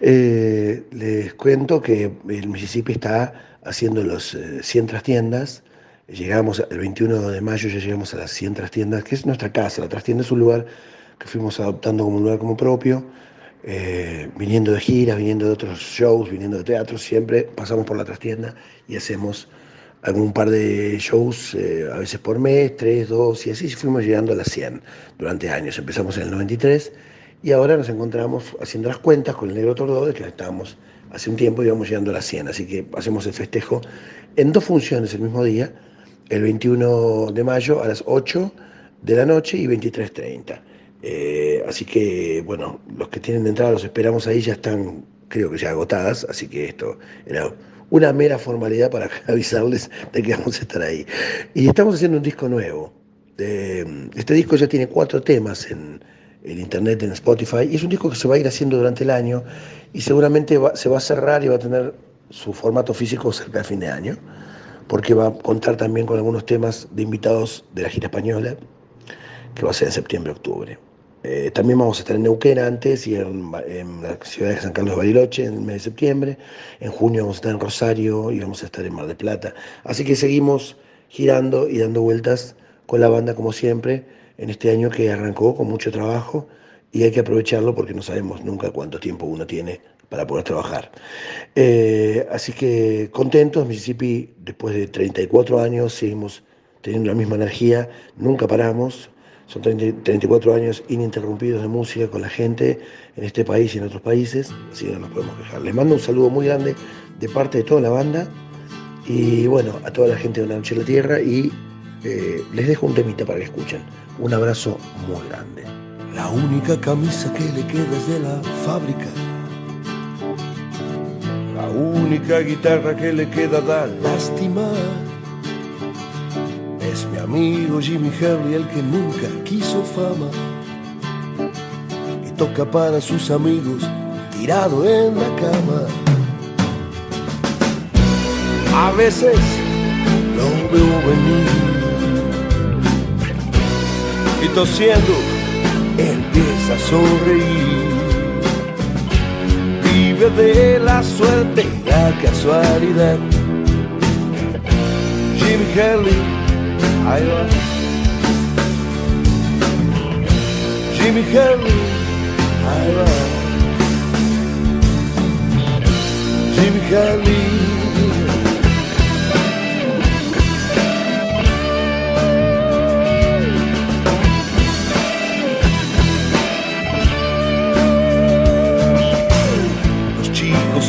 Eh, les cuento que el Mississippi está haciendo los eh, 100 trastiendas. Llegamos el 21 de mayo, ya llegamos a las 100 trastiendas, que es nuestra casa. La trastienda es un lugar que fuimos adoptando como un lugar como propio. eh, viniendo de giras, viniendo de otros shows, viniendo de teatro, siempre pasamos por la trastienda y hacemos algún par de shows, eh, a veces por mes, tres, dos, y así fuimos llegando a las 100 durante años. Empezamos en el 93 y ahora nos encontramos haciendo las cuentas con el Negro Tordo, de que estábamos hace un tiempo íbamos llegando a las 100, así que hacemos el festejo en dos funciones el mismo día, el 21 de mayo a las 8 de la noche y 23.30. Eh, así que, bueno, los que tienen de entrada los esperamos ahí, ya están, creo que ya agotadas, así que esto era una mera formalidad para (laughs) avisarles de que vamos a estar ahí. Y estamos haciendo un disco nuevo. Eh, este disco ya tiene cuatro temas en, en internet, en Spotify, y es un disco que se va a ir haciendo durante el año y seguramente se va a cerrar y va a tener su formato físico cerca de fin de año, porque va a contar también con algunos temas de invitados de la gira española, que va a ser en septiembre-octubre. Eh, también vamos a estar en Neuquén antes y en, la ciudad de San Carlos de Bariloche en el mes de septiembre. En junio vamos a estar en Rosario y vamos a estar en Mar del Plata. Así que seguimos girando y dando vueltas con la banda como siempre en este año que arrancó con mucho trabajo y hay que aprovecharlo porque no sabemos nunca cuánto tiempo uno tiene para poder trabajar. Eh, así que contentos, Mississippi después de 34 años seguimos teniendo la misma energía, nunca paramos, son 30 34 años ininterrumpidos de música con la gente en este país y en otros países, así que no nos podemos quejar. Les mando un saludo muy grande de parte de toda la banda y bueno, a toda la gente de Una Noche en la Tierra y eh, les dejo un temita para que escuchen. Un abrazo muy grande. La única camisa que le queda es de la fábrica. La única guitarra que le queda da lástima. Amigo Jimmy Harley el que nunca quiso fama. Y toca para sus amigos tirado en la cama. A veces lo veo venir. Y tosiendo empieza a sonreír. Vive de la suerte y la casualidad. Jimmy Harley, ahí va. Jimmy Harley, ahí va. Jimmy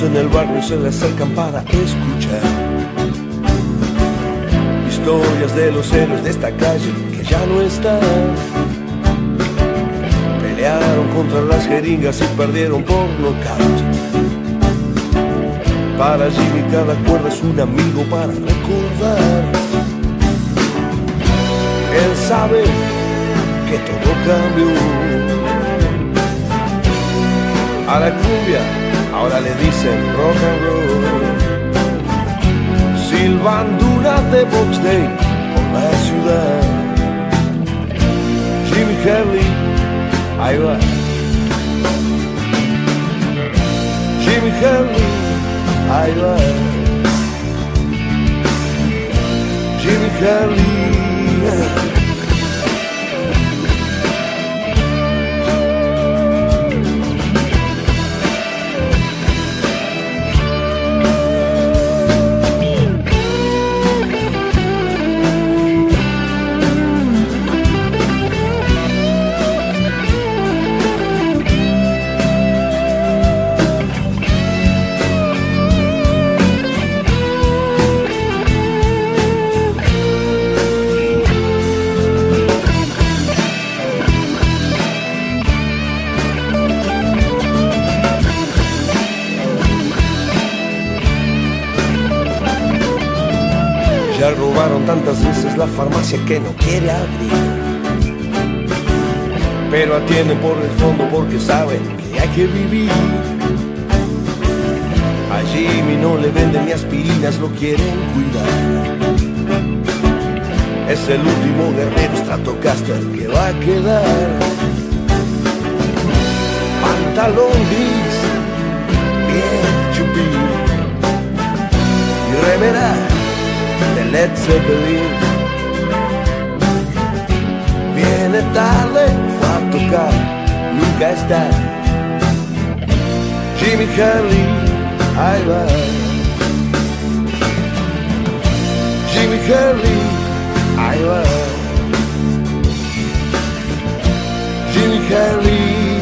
en el barrio se le acercan para escuchar historias de los héroes de esta calle que ya no están. Pelearon contra las jeringas y perdieron por nocaut. Para Jimmy cada cuerda es un amigo para recordar. Él sabe que todo cambió. A la cumbia ahora le dicen rock and roll. Silbando una de Box Day por la ciudad. Jimmy Harley, ahí va. Jimmy Harley, ahí va. Jimmy Harley. Eh. La farmacia que no quiere abrir. Pero atienden por el fondo porque saben que hay que vivir. A Jimmy no le venden ni aspirinas, lo quieren cuidar. Es el último guerrero Stratocaster que va a quedar. Pantalón gris, bien chupido. Y remera de Led Zeppelin. Viene tarde, fue a tocar, nunca está. Jimmy Harley, ahí va. Jimmy Harley, ahí va. Jimmy Harley,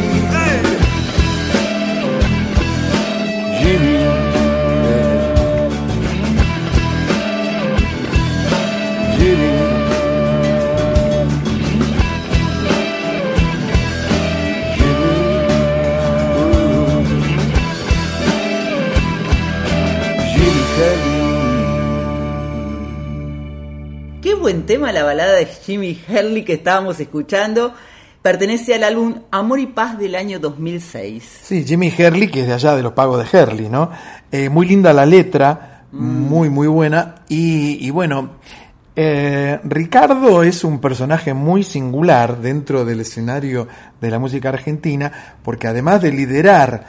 buen tema la balada de Jimmy Herley que estábamos escuchando. Pertenece al álbum Amor y Paz del año 2006. Sí, Jimmy Herley, que es de allá de los pagos de Herley, ¿no? Eh, muy linda la letra, muy, muy buena. Y, y bueno, eh, Ricardo es un personaje muy singular dentro del escenario de la música argentina, porque además de liderar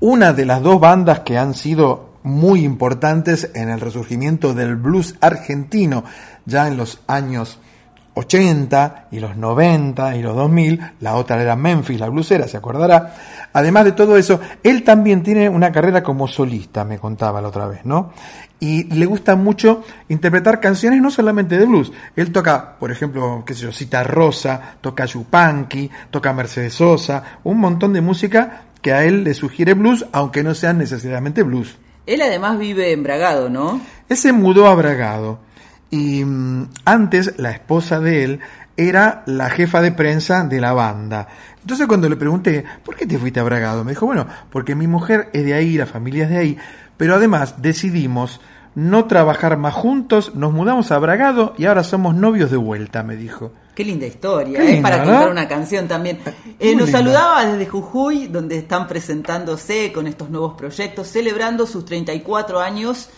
una de las dos bandas que han sido muy importantes en el resurgimiento del blues argentino, ya en los años 80 y los 90 y los 2000, la otra era Memphis, la blusera, se acordará. Además de todo eso, él también tiene una carrera como solista, me contaba la otra vez, ¿no? Y le gusta mucho interpretar canciones no solamente de blues. Él toca, por ejemplo, qué sé yo, Cita Rosa, toca Yupanqui, toca Mercedes Sosa, un montón de música que a él le sugiere blues, aunque no sean necesariamente blues. Él además vive en Bragado, ¿no? Él se mudó a Bragado y mm, antes la esposa de él era la jefa de prensa de la banda. Entonces cuando le pregunté, ¿por qué te fuiste a Bragado? Me dijo, bueno, porque mi mujer es de ahí, la familia es de ahí, pero además decidimos no trabajar más juntos, nos mudamos a Bragado y ahora somos novios de vuelta, me dijo. Qué linda historia, Qué ¿eh? linda, para ¿verdad? contar una canción también. Eh, nos linda. saludaba desde Jujuy, donde están presentándose con estos nuevos proyectos, celebrando sus 34 años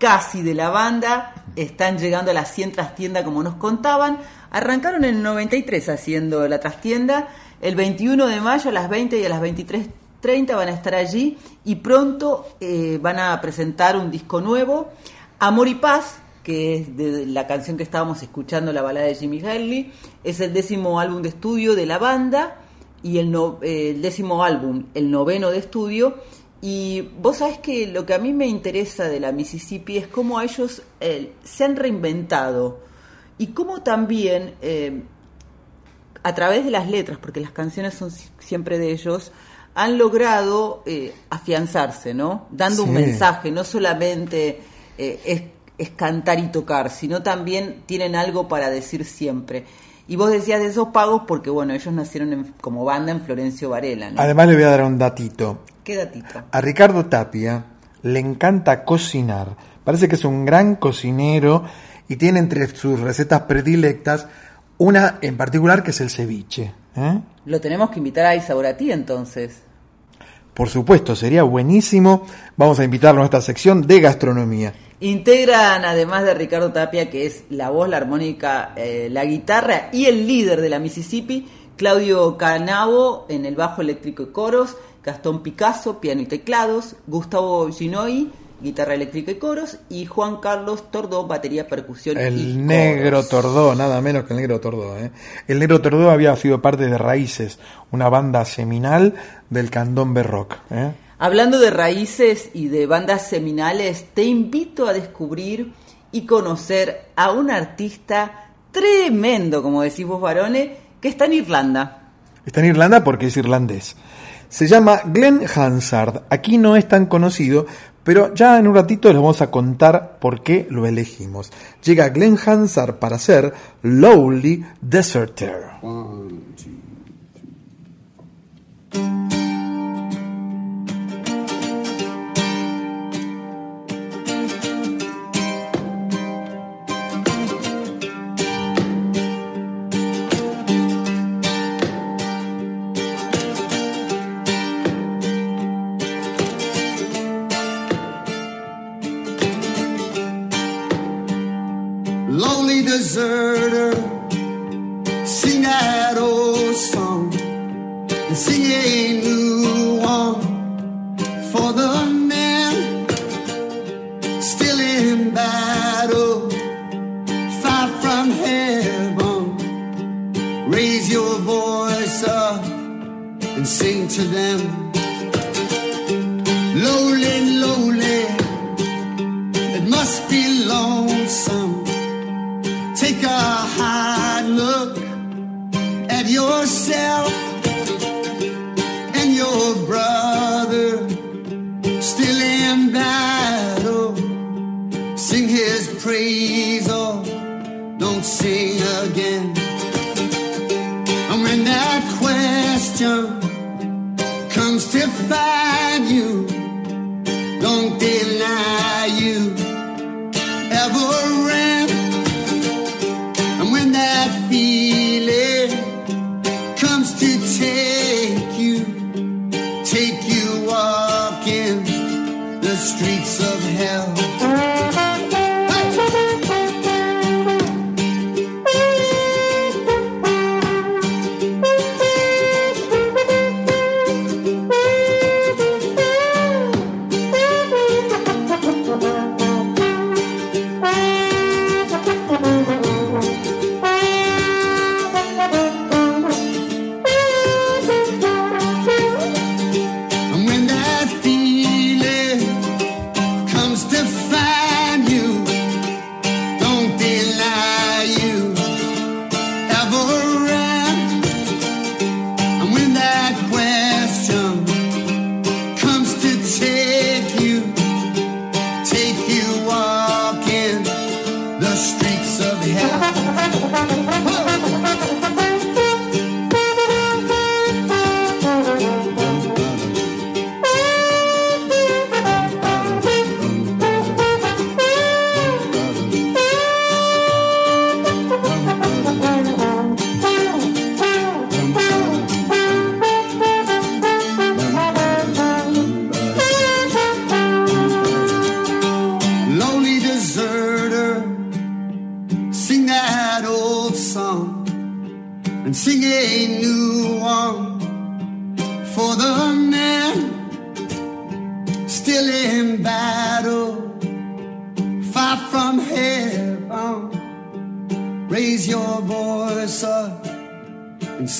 casi de la banda. Están llegando a las 100 trastienda, como nos contaban. Arrancaron en el 93 haciendo la trastienda. El 21 de mayo a las 20 y a las 23.30 van a estar allí. Y pronto eh, van a presentar un disco nuevo, Amor y Paz, que es de la canción que estábamos escuchando, la balada de Jimmy Harley, es el décimo álbum de estudio de la banda y el, no- eh, el décimo álbum, el noveno de estudio. Y vos sabés que lo que a mí me interesa de la Mississippi es cómo ellos eh, se han reinventado y cómo también eh, a través de las letras, porque las canciones son si- siempre de ellos, han logrado eh, afianzarse, ¿no? Dando un mensaje, no solamente eh, es, es cantar y tocar, sino también tienen algo para decir siempre. Y vos decías de esos pagos porque, bueno, ellos nacieron en- como banda en Florencio Varela, ¿no? Además le voy a dar un datito. ¿Qué datito? A Ricardo Tapia le encanta cocinar. Parece que es un gran cocinero y tiene entre sus recetas predilectas una en particular que es el ceviche. ¿eh? Lo tenemos que invitar a Isaurati entonces. Por supuesto, sería buenísimo. Vamos a invitarlo a esta sección de gastronomía. Integran, además de Ricardo Tapia, que es la voz, la armónica, eh, la guitarra y el líder de la Mississippi, Claudio Canavo en el bajo eléctrico y coros, Gastón Picasso, piano y teclados, Gustavo Ginoi, guitarra eléctrica y coros, y Juan Carlos Tordó, batería, percusión y El negro Tordó, nada menos que el negro Tordó. ¿eh? El negro Tordó había sido parte de Raíces, una banda seminal del candombe rock. ¿eh? Hablando de raíces y de bandas seminales, te invito a descubrir y conocer a un artista tremendo, como decís vos varones, que está en Irlanda. Está en Irlanda porque es irlandés. Se llama Glenn Hansard. Aquí no es tan conocido, pero ya en un ratito les vamos a contar por qué lo elegimos. Llega Glenn Hansard para ser Lowly Deserter.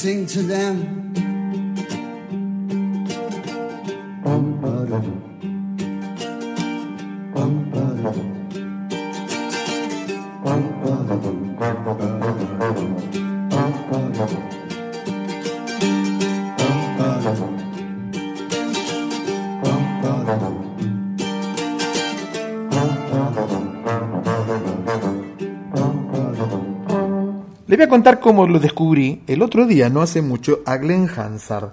Sing to them. Voy a contar cómo lo descubrí el otro día, no hace mucho, a Glenn Hansard.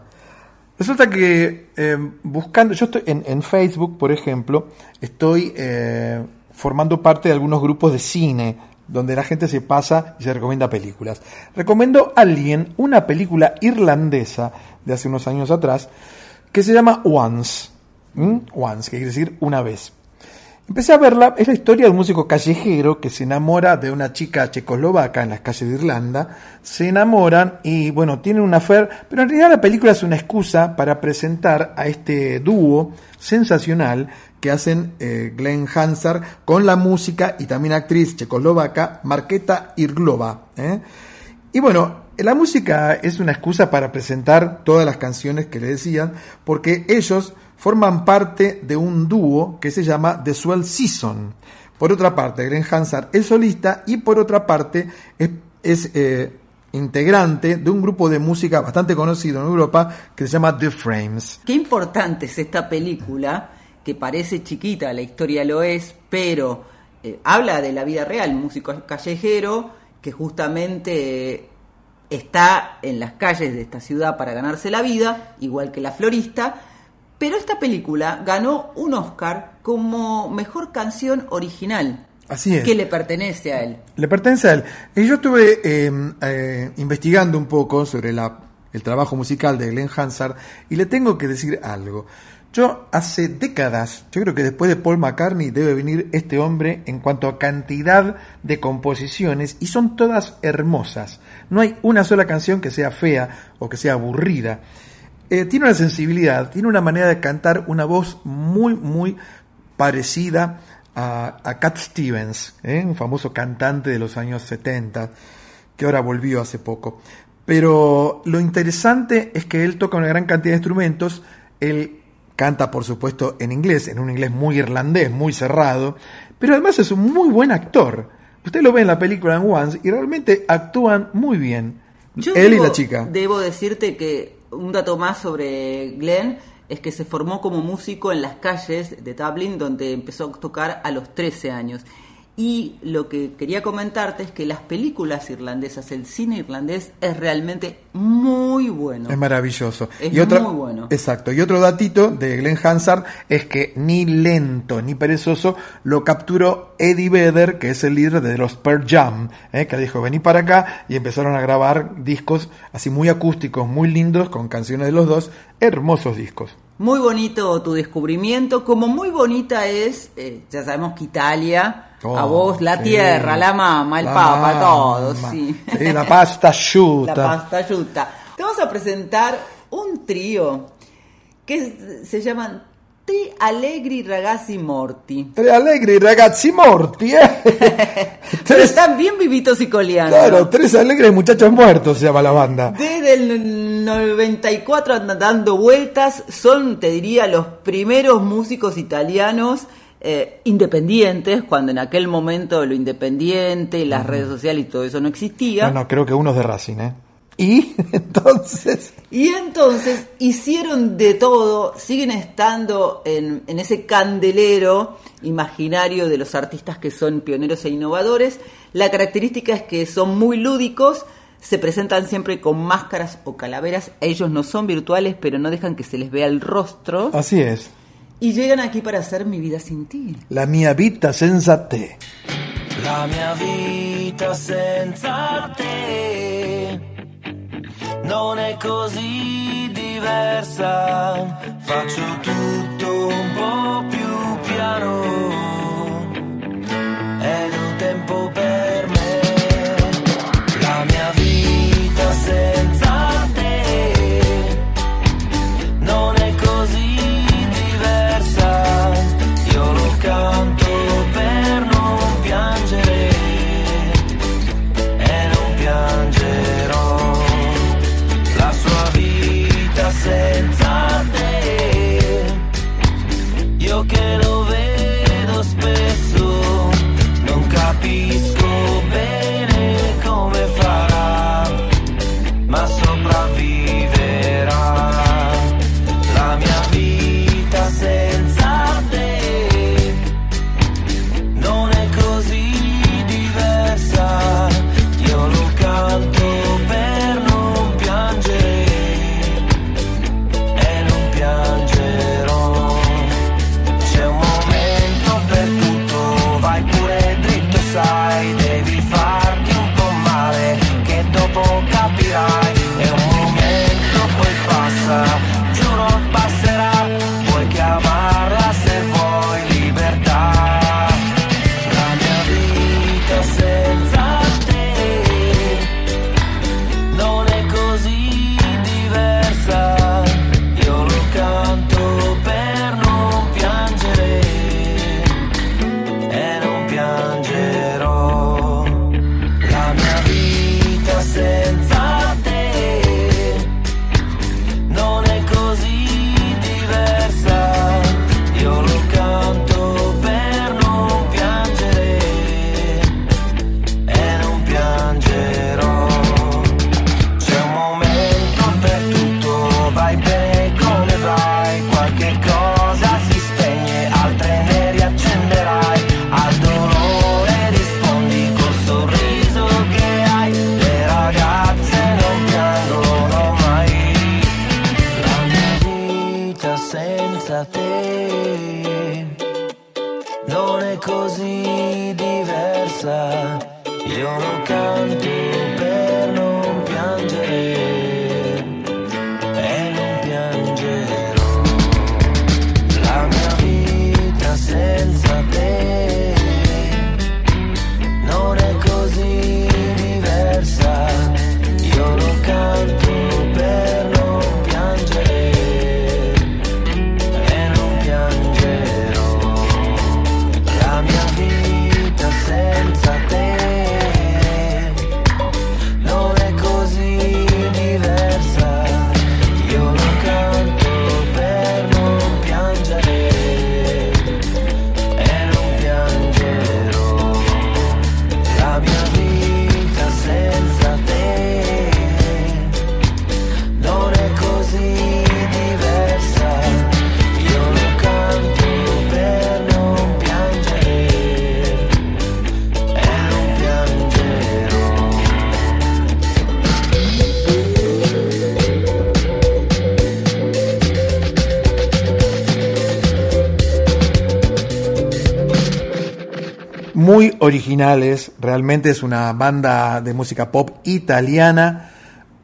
Resulta que eh, buscando, yo estoy en, Facebook, por ejemplo, estoy eh, formando parte de algunos grupos de cine donde la gente se pasa y se recomienda películas. Recomiendo a alguien una película irlandesa de hace unos años atrás que se llama Once. ¿m? Once, que quiere decir una vez. Empecé a verla, es la historia de un músico callejero que se enamora de una chica checoslovaca en las calles de Irlanda, se enamoran y bueno, tienen una affair, pero en realidad la película es una excusa para presentar a este dúo sensacional que hacen eh, Glenn Hansard con la música y también actriz checoslovaca Marketa Irglova. ¿eh? Y bueno, la música es una excusa para presentar todas las canciones que le decían, porque ellos forman parte de un dúo que se llama The Swell Season. Por otra parte, Glenn Hansard es solista y por otra parte es, eh, integrante de un grupo de música bastante conocido en Europa que se llama The Frames. Qué importante es esta película, que parece chiquita, la historia lo es, pero eh, habla de la vida real, músico callejero que justamente eh, está en las calles de esta ciudad para ganarse la vida, igual que la florista, pero esta película ganó un Oscar como mejor canción original. Así es. Que le pertenece a él. Le pertenece a él. Y yo estuve eh, eh, investigando un poco sobre la, el trabajo musical de Glenn Hansard y le tengo que decir algo. Yo hace décadas, yo creo que después de Paul McCartney debe venir este hombre en cuanto a cantidad de composiciones y son todas hermosas. No hay una sola canción que sea fea o que sea aburrida. Eh, tiene una sensibilidad, tiene una manera de cantar, una voz muy, muy parecida a, a Cat Stevens, ¿eh? un famoso cantante de los años 70, que ahora volvió hace poco. Pero lo interesante es que él toca una gran cantidad de instrumentos, él canta por supuesto en inglés, en un inglés muy irlandés, muy cerrado, pero además es un muy buen actor. Usted lo ve en la película en Once y realmente actúan muy bien. Yo él debo, y la chica. Debo decirte que un dato más sobre Glenn es que se formó como músico en las calles de Dublin, donde empezó a tocar a los 13 años. Y lo que quería comentarte es que las películas irlandesas, el cine irlandés es realmente muy bueno. Es maravilloso. Es y otra- muy bueno. Exacto. Y otro datito de Glenn Hansard es que ni lento ni perezoso lo capturó Eddie Vedder, que es el líder de los Pearl Jam, ¿eh? que dijo vení para acá y empezaron a grabar discos así muy acústicos, muy lindos, con canciones de los dos, hermosos discos. Muy bonito tu descubrimiento, como muy bonita es, eh, ya sabemos que Italia, Oh, a vos, la sí. tierra, la mamá, el La papa, todo, mamma. sí. Sí, la pasta (laughs) La asciutta. pasta asciutta. Te vamos a presentar un trío que se llaman Tri Allegri Ragazzi Morti. Tre allegri ragazzi morti, eh. (laughs) Pero están bien vivitos y coleando. Claro, tres alegres muchachos muertos se llama la banda. Desde el 94 andan dando vueltas, son, te diría, los primeros músicos italianos eh, independientes, cuando en aquel momento lo independiente, las redes sociales y todo eso no existía. No, no, creo que uno es de Racing, ¿eh? Y (laughs) entonces, Y entonces hicieron de todo, siguen estando en, en ese candelero imaginario de los artistas que son pioneros e innovadores. La característica es que son muy lúdicos, se presentan siempre con máscaras o calaveras. Ellos no son virtuales, pero no dejan que se les vea el rostro. así es. Y llegan aquí para hacer mi vida sin ti. La mia vita senza te. La mia vita senza te non è così diversa. Faccio tutto un po' più piano. Senza te non è così diversa. Io lo canto muy originales, realmente es una banda de música pop italiana,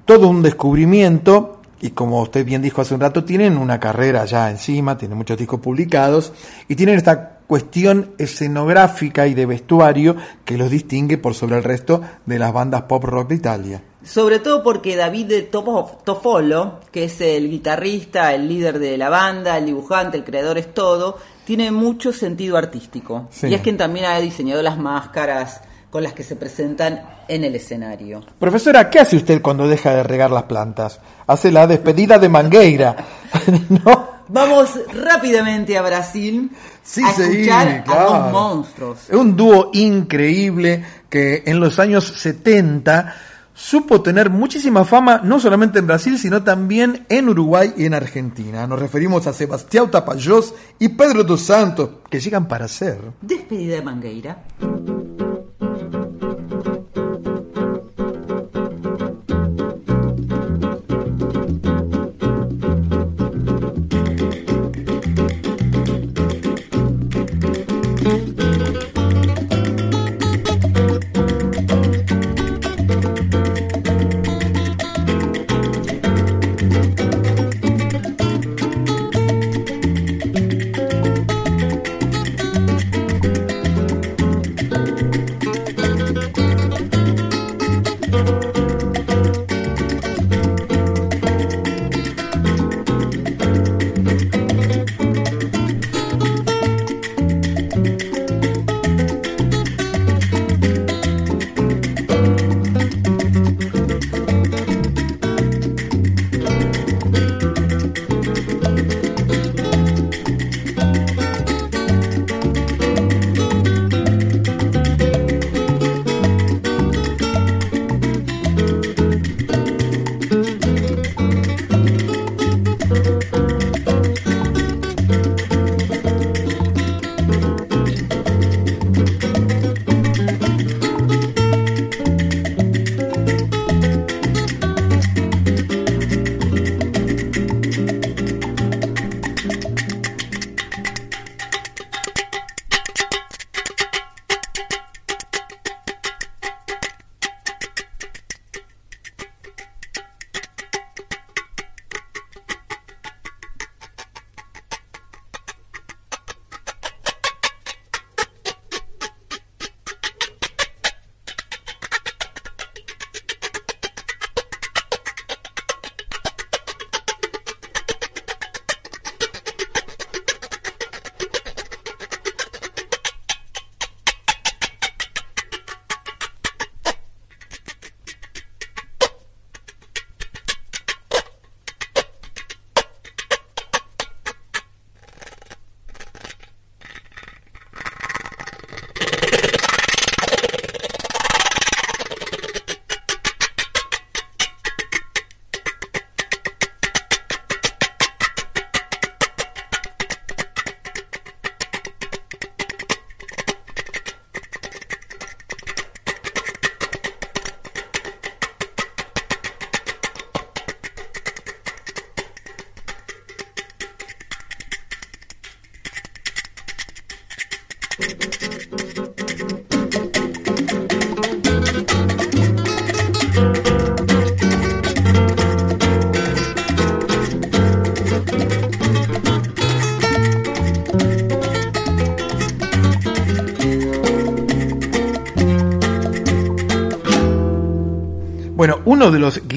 todo un descubrimiento y como usted bien dijo hace un rato, tienen una carrera ya encima, tienen muchos discos publicados y tienen esta cuestión escenográfica y de vestuario que los distingue por sobre el resto de las bandas pop rock de Italia. Sobre todo porque David Tofolo, que es el guitarrista, el líder de la banda, el dibujante, el creador es todo, tiene mucho sentido artístico. Sí. Y es quien también ha diseñado las máscaras con las que se presentan en el escenario. Profesora, ¿qué hace usted cuando deja de regar las plantas? Hace la despedida de Mangueira. (laughs) Vamos rápidamente a Brasil Sí, a sí, a claro. dos monstruos. Es un dúo increíble que en los años 70 supo tener muchísima fama, no solamente en Brasil, sino también en Uruguay y en Argentina. Nos referimos a Sebastián Tapajós y Pedro dos Santos, que llegan para ser. Despedida de Mangueira.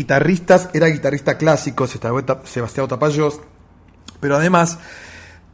Guitarristas era guitarrista clásico, Sebastián Tapayos, pero además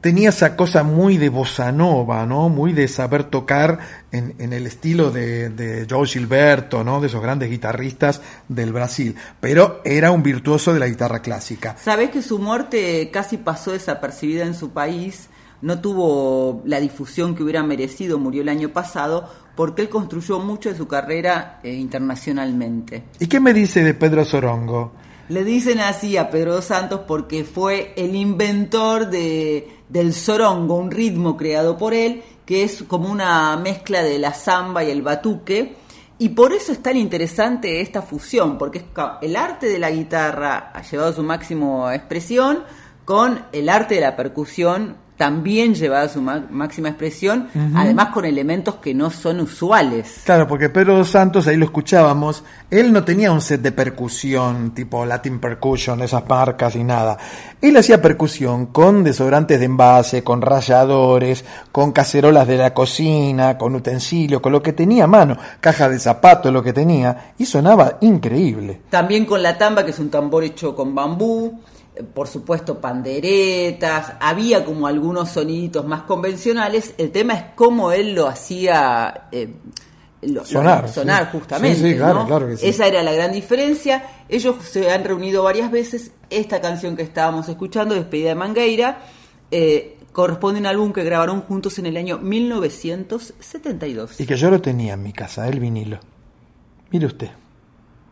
tenía esa cosa muy de bossa nova, ¿no? Muy de saber tocar en, en el estilo de, de Joe Gilberto, ¿no? De esos grandes guitarristas del Brasil. Pero era un virtuoso de la guitarra clásica. Sabés que su muerte casi pasó desapercibida en su país, no tuvo la difusión que hubiera merecido, murió el año pasado, porque él construyó mucho de su carrera eh, internacionalmente. ¿Y qué me dice de Pedro Sorongo? Le dicen así a Pedro Santos porque fue el inventor de, del sorongo, un ritmo creado por él, que es como una mezcla de la samba y el batuque. Y por eso es tan interesante esta fusión, porque es el arte de la guitarra ha llevado a su máximo expresión con el arte de la percusión también llevada a su ma- máxima expresión, además con elementos que no son usuales. Claro, porque Pedro dos Santos, ahí lo escuchábamos, él no tenía un set de percusión tipo Latin Percussion, esas marcas y nada. Él hacía percusión con desodorantes de envase, con ralladores, con cacerolas de la cocina, con utensilios, con lo que tenía a mano, caja de zapatos, lo que tenía, y sonaba increíble. También con la tamba, que es un tambor hecho con bambú, por supuesto panderetas, había como algunos soniditos más convencionales, el tema es cómo él lo hacía eh, lo- lo- Sonar, sonar sí. justamente. Sí, sí, claro, ¿no? claro que sí. Esa era la gran diferencia. Ellos se han reunido varias veces. Esta canción que estábamos escuchando, Despedida de Mangueira, eh, corresponde a un álbum que grabaron juntos en el año 1972. Y que yo lo tenía en mi casa, el vinilo. Mire usted.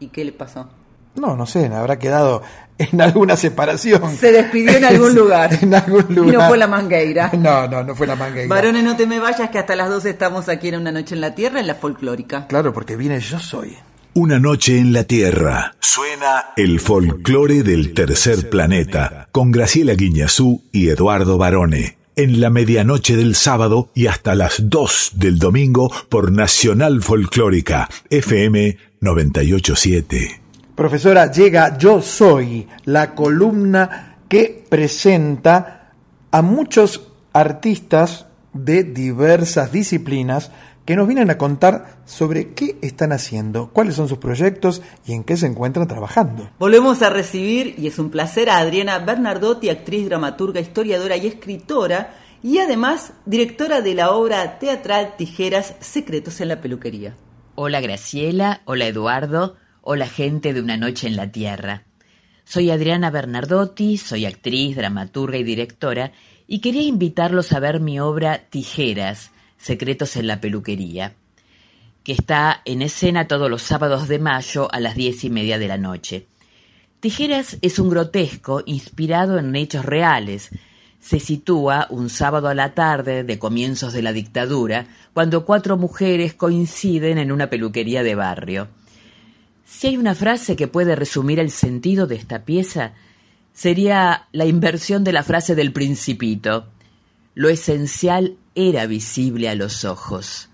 ¿Y qué le pasó? No, no sé, habrá quedado en alguna separación. Se despidió en algún (laughs) lugar. en algún lugar. Y no fue la mangueira. (laughs) No, no, no fue la mangueira. Varones, no te me vayas, que hasta las 12 estamos aquí en Una Noche en la Tierra, en la folclórica. Claro, porque viene Yo Soy. Una noche en la Tierra. Suena el folclore del tercer planeta con Graciela Guiñazú y Eduardo Barone. En la medianoche del sábado y hasta las 2 del domingo por Nacional Folclórica FM 987. Profesora, llega Yo Soy, la columna que presenta a muchos artistas de diversas disciplinas que nos vienen a contar sobre qué están haciendo, cuáles son sus proyectos y en qué se encuentran trabajando. Volvemos a recibir, y es un placer, a Adriana Bernardotti, actriz, dramaturga, historiadora y escritora, y además directora de la obra teatral Tijeras, Secretos en la Peluquería. Hola Graciela, hola Eduardo, hola gente de Una Noche en la Tierra. Soy Adriana Bernardotti, soy actriz, dramaturga y directora, y quería invitarlos a ver mi obra Tijeras, Secretos en la Peluquería, que está en escena todos los sábados de mayo a las diez y media de la noche. Tijeras es un grotesco inspirado en hechos reales. Se sitúa un sábado a la tarde de comienzos de la dictadura, cuando cuatro mujeres coinciden en una peluquería de barrio. Si hay una frase que puede resumir el sentido de esta pieza, sería la inversión de la frase del principito. Lo esencial era visible a los ojos.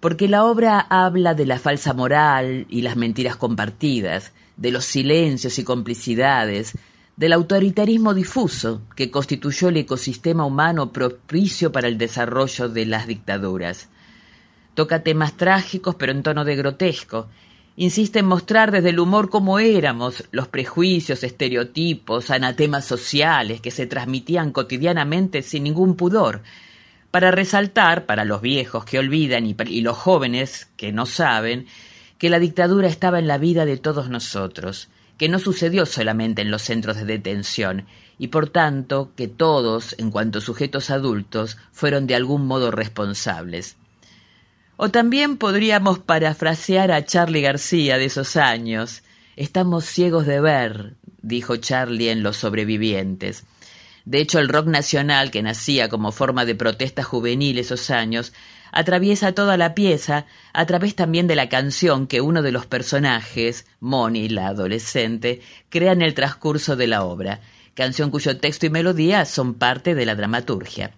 Porque la obra habla de la falsa moral y las mentiras compartidas, de los silencios y complicidades, del autoritarismo difuso que constituyó el ecosistema humano propicio para el desarrollo de las dictaduras. Toca temas trágicos pero en tono de grotesco. Insiste en mostrar desde el humor cómo éramos, los prejuicios, estereotipos, anatemas sociales que se transmitían cotidianamente sin ningún pudor, para resaltar, para los viejos que olvidan y, y los jóvenes que no saben, que la dictadura estaba en la vida de todos nosotros, que no sucedió solamente en los centros de detención, y por tanto que todos, en cuanto sujetos adultos, fueron de algún modo responsables. O también podríamos parafrasear a Charlie García de esos años. Estamos ciegos de ver, dijo Charlie en Los sobrevivientes. De hecho, el rock nacional, que nacía como forma de protesta juvenil esos años, atraviesa toda la pieza a través también de la canción que uno de los personajes, Moni, la adolescente, crea en el transcurso de la obra, canción cuyo texto y melodía son parte de la dramaturgia.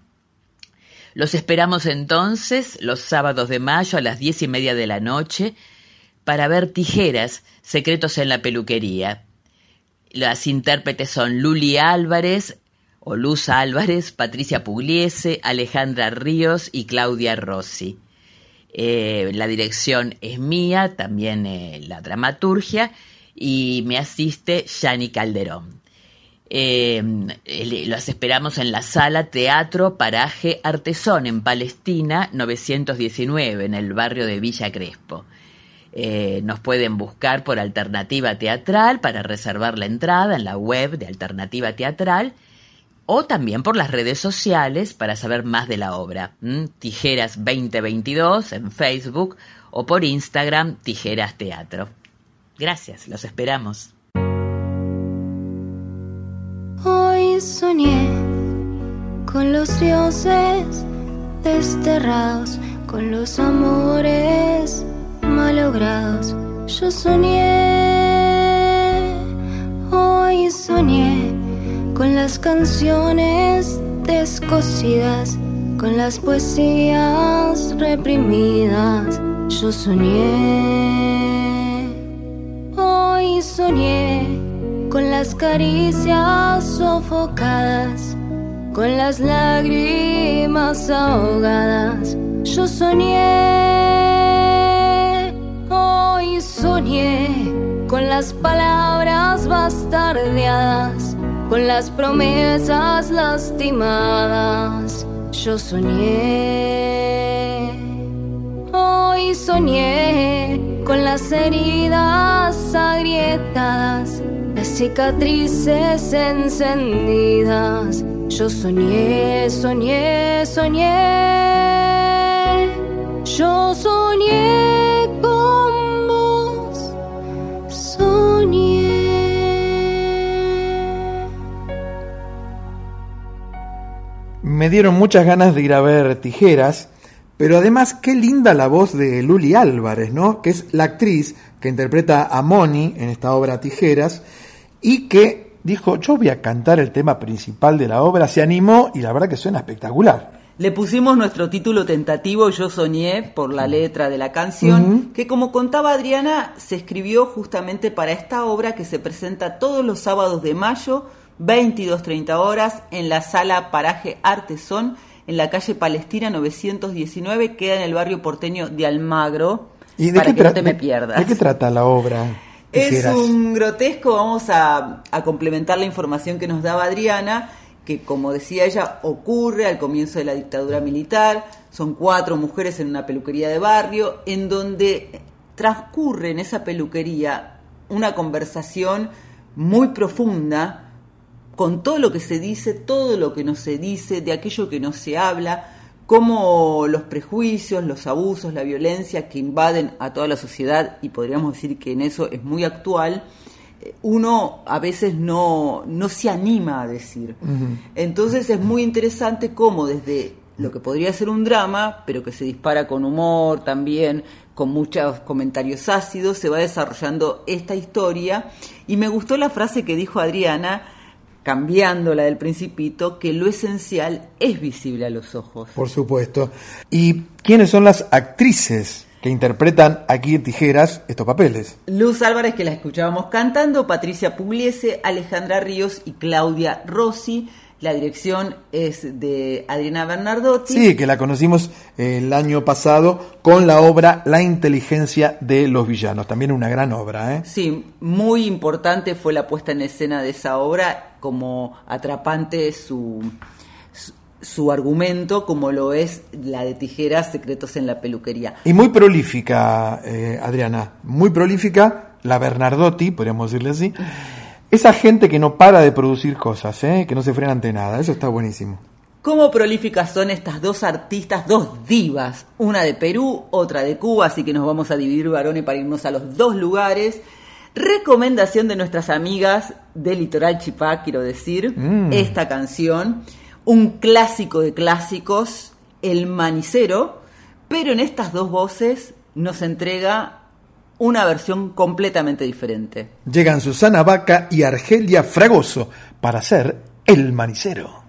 Los esperamos entonces los sábados de mayo a las diez y media de la noche para ver Tijeras, Secretos en la Peluquería. Las intérpretes son Luli Álvarez o Luz Álvarez, Patricia Pugliese, Alejandra Ríos y Claudia Rossi. Eh, la dirección es mía, también eh, la dramaturgia, y me asiste Yani Calderón. Eh, los esperamos en la sala Teatro Paraje Artesón en Palestina 919, en el barrio de Villa Crespo. Eh, nos pueden buscar por Alternativa Teatral para reservar la entrada en la web de Alternativa Teatral o también por las redes sociales para saber más de la obra. Tijeras 2022 en Facebook o por Instagram Tijeras Teatro. Gracias, los esperamos. Soñé con los dioses desterrados, con los amores malogrados. Yo soñé, hoy soñé con las canciones descosidas, con las poesías reprimidas. Yo soñé, hoy soñé con las caricias sofocadas, con las lágrimas ahogadas. Yo soñé, hoy soñé con las palabras bastardeadas, con las promesas lastimadas. Yo soñé, hoy soñé con las heridas agrietadas, cicatrices encendidas. Yo soñé, soñé, soñé. Yo soñé con vos, soñé. Me dieron muchas ganas de ir a ver Tijeras, pero además qué linda la voz de Luli Álvarez, ¿no? Que es la actriz que interpreta a Moni en esta obra Tijeras y que dijo, yo voy a cantar el tema principal de la obra, se animó y la verdad que suena espectacular. Le pusimos nuestro título tentativo Yo soñé por la letra de la canción, que como contaba Adriana, se escribió justamente para esta obra que se presenta todos los sábados de mayo, 22.30 horas, en la sala Paraje Artesón, en la calle Palestina 919, queda en el barrio porteño de Almagro, ¿Y de para qué que no te me pierdas. ¿De qué trata la obra? Es un grotesco, vamos a, a complementar la información que nos daba Adriana, que como decía ella, ocurre al comienzo de la dictadura militar, son cuatro mujeres en una peluquería de barrio, en donde transcurre en esa peluquería una conversación muy profunda con todo lo que se dice, todo lo que no se dice, de aquello que no se habla, cómo los prejuicios, los abusos, la violencia que invaden a toda la sociedad, y podríamos decir que en eso es muy actual, eh, uno a veces no, no se anima a decir. Entonces es muy interesante cómo desde lo que podría ser un drama, pero que se dispara con humor también, con muchos comentarios ácidos, se va desarrollando esta historia. Y me gustó la frase que dijo Adriana, cambiando la del principito, que lo esencial es visible a los ojos. Por supuesto. ¿Y quiénes son las actrices que interpretan aquí en Tijeras estos papeles? Luz Álvarez, que la escuchábamos cantando, Patricia Pugliese, Alejandra Ríos y Claudia Rossi. La dirección es de Adriana Bernardotti. Sí, que la conocimos el año pasado con la obra La inteligencia de los villanos. También una gran obra, ¿eh? Sí, muy importante fue la puesta en escena de esa obra, como atrapante su, su, su argumento, como lo es la de Tijeras, Secretos en la Peluquería. Y muy prolífica, eh, Adriana. Muy prolífica, la Bernardotti, podríamos decirle así. Esa gente que no para de producir cosas, ¿eh? que no se frena ante nada. Eso está buenísimo. Cómo prolíficas son estas dos artistas, dos divas, una de Perú, otra de Cuba, así que nos vamos a dividir varones para irnos a los dos lugares. Recomendación de nuestras amigas del Litoral Chipá, quiero decir, Mm. esta canción, un clásico de clásicos, El Manicero, pero en estas dos voces nos entrega una versión completamente diferente. Llegan Susana Vaca y Argelia Fragoso para ser el manicero.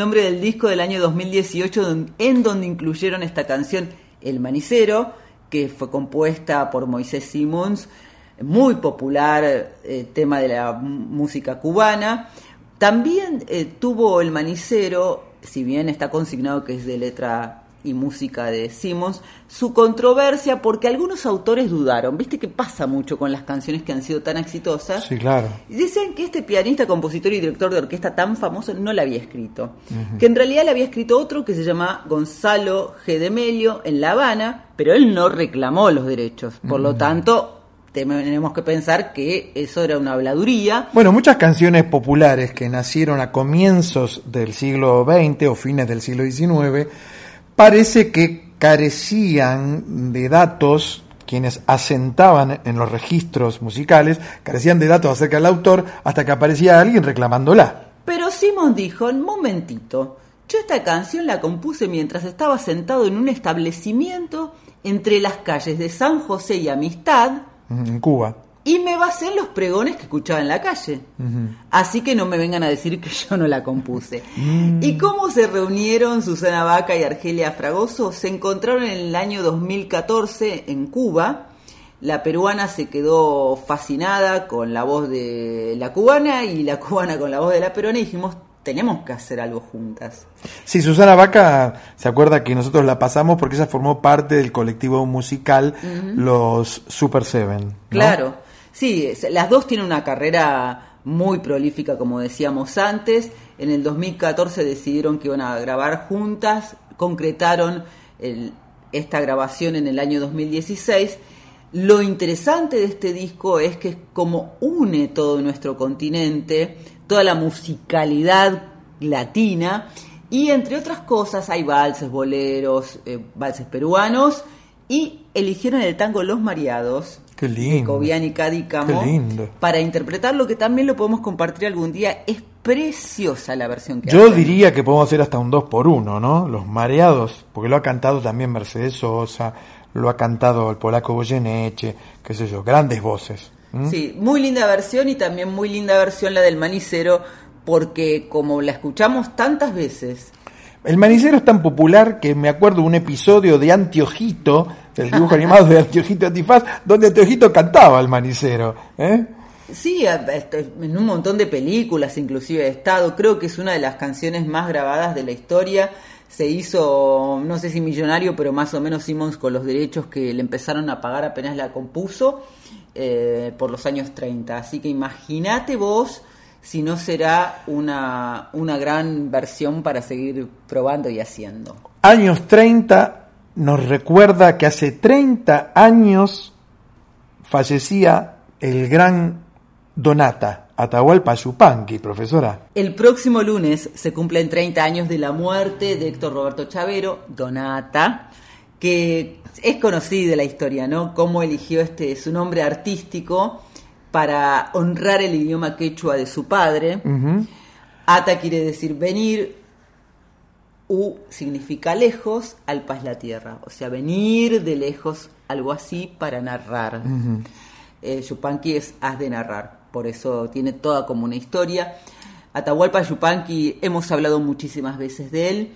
Nombre del disco del año 2018 don- en donde incluyeron esta canción El Manicero, que fue compuesta por Moisés Simons, muy popular eh, tema de la música cubana. También eh, tuvo El Manicero, si bien está consignado que es de letra y música de Simmons, su controversia porque algunos autores dudaron. ¿Viste que pasa mucho con las canciones que han sido tan exitosas? Sí, claro. Y Dicen que este pianista, compositor y director de orquesta tan famoso no la había escrito. Que en realidad la había escrito otro que se llama Gonzalo G. de Melio en La Habana, pero él no reclamó los derechos. Por lo tanto, tenemos que pensar que eso era una habladuría. Bueno, muchas canciones populares que nacieron a comienzos del siglo XX o fines del siglo XIX, parece que carecían de datos, quienes asentaban en los registros musicales, carecían de datos acerca del autor hasta que aparecía alguien reclamándola. Pero Simon dijo, un momentito, yo esta canción la compuse mientras estaba sentado en un establecimiento entre las calles de San José y Amistad En Cuba. Y me basé en los pregones que escuchaba en la calle. Así que no me vengan a decir que yo no la compuse. ¿Y cómo se reunieron Susana Vaca y Argelia Fragoso? Se encontraron en el año 2014 en Cuba. La peruana se quedó fascinada con la voz de la cubana y la cubana con la voz de la peruana y dijimos, tenemos que hacer algo juntas. Sí, Susana Vaca se acuerda que nosotros la pasamos porque ella formó parte del colectivo musical. Los Super Seven. ¿no? Claro, sí, las dos tienen una carrera muy prolífica, como decíamos antes. En el 2014 decidieron que iban a grabar juntas, concretaron esta grabación en el año 2016. Lo interesante de este disco es que es como une todo nuestro continente, toda la musicalidad latina y entre otras cosas hay valses, boleros, eh, valses peruanos y eligieron el tango Los Mareados Qué lindo. Cobian y Cadícamo Qué lindo. para interpretarlo que también lo podemos compartir algún día. Es preciosa la versión que Yo hacen. diría que podemos hacer hasta un 2 por 1 ¿no? Los mareados, porque lo ha cantado también Mercedes Sosa, lo ha cantado el polaco Goyeneche, qué sé yo, grandes voces. Sí, muy linda versión y también muy linda versión la del Manicero porque como la escuchamos tantas veces El manicero es tan popular que me acuerdo un episodio de Antiojito, del dibujo animado de Antiojito Antifaz, donde Antiojito cantaba el manicero. ¿eh? Sí, este, en un montón de películas inclusive he estado. Creo que es una de las canciones más grabadas de la historia. Se hizo, no sé si millonario, pero más o menos Simmons con los derechos que le empezaron a pagar apenas la compuso eh, por los años 30. Así que imagínate vos si no será una, una gran versión para seguir probando y haciendo. Años 30 nos recuerda que hace 30 años fallecía el gran Donata, Atahualpa Yupanqui, profesora. El próximo lunes se cumplen 30 años de la muerte de Héctor Roberto Chavero, Donata, que es conocida la historia, ¿no? Cómo eligió este su nombre artístico para honrar el idioma quechua de su padre. Ata quiere decir venir, U significa lejos, Alpa es la tierra, o sea, venir de lejos, algo así para narrar. Eh, Yupanqui es haz de narrar, por eso tiene toda como una historia. Atahualpa Yupanqui, hemos hablado muchísimas veces de él.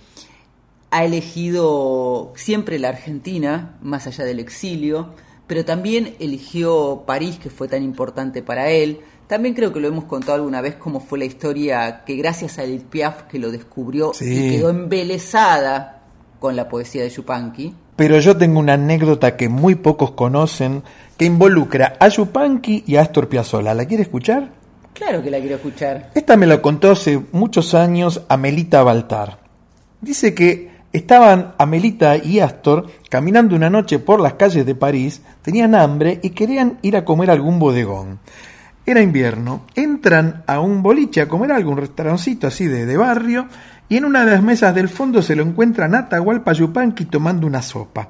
Ha elegido siempre la Argentina, más allá del exilio, pero también eligió París, que fue tan importante para él. También creo que lo hemos contado alguna vez cómo fue la historia que gracias a Edith Piaf que lo descubrió Sí. y quedó embelesada con la poesía de Yupanqui. Pero yo tengo una anécdota que muy pocos conocen que involucra a Yupanqui y a Astor Piazzolla. ¿La quiere escuchar? Claro que la quiero escuchar. Esta me lo contó hace muchos años Amelita Baltar. Dice que estaban Amelita y Astor caminando una noche por las calles de París, tenían hambre y querían ir a comer a algún bodegón. Era invierno, entran a un boliche a comer algo, un restaurancito así de, de barrio, y en una de las mesas del fondo se lo encuentran a Atahualpa Yupanqui tomando una sopa.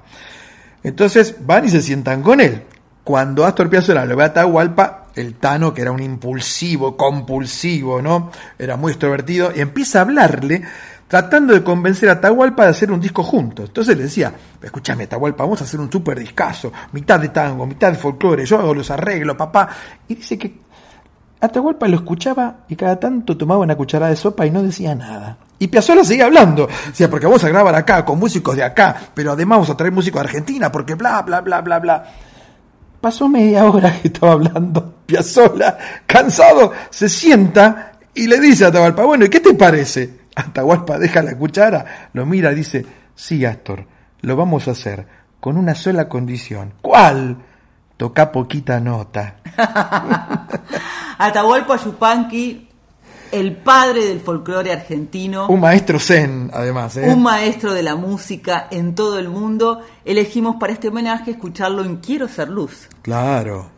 Entonces van y se sientan con él. Cuando Astor Piazzolla lo ve a Atahualpa, el Tano, que era un impulsivo, compulsivo, ¿no? Era muy extrovertido, y empieza a hablarle, tratando de convencer a Atahualpa de hacer un disco juntos. Entonces le decía, escúchame Atahualpa, vamos a hacer un super discazo, mitad de tango, mitad de folclore, yo hago los arreglos, papá. Y dice que Atahualpa lo escuchaba y cada tanto tomaba una cucharada de sopa y no decía nada. Y Piazzolla seguía hablando. Decía, porque vamos a grabar acá con músicos de acá, pero además vamos a traer músicos de Argentina, porque bla, bla, bla, bla, bla. Pasó media hora que estaba hablando Piazzolla, cansado, se sienta y le dice a Atahualpa, bueno, ¿y qué te parece? Atahualpa deja la cuchara, lo mira y dice, sí, Astor, lo vamos a hacer con una sola condición. ¿Cuál? Toca poquita nota. (laughs) Atahualpa Yupanqui, el padre del folclore argentino, Un maestro zen, además. ¿eh? un maestro de la música en todo el mundo. Elegimos para este homenaje escucharlo en Quiero ser luz. Claro.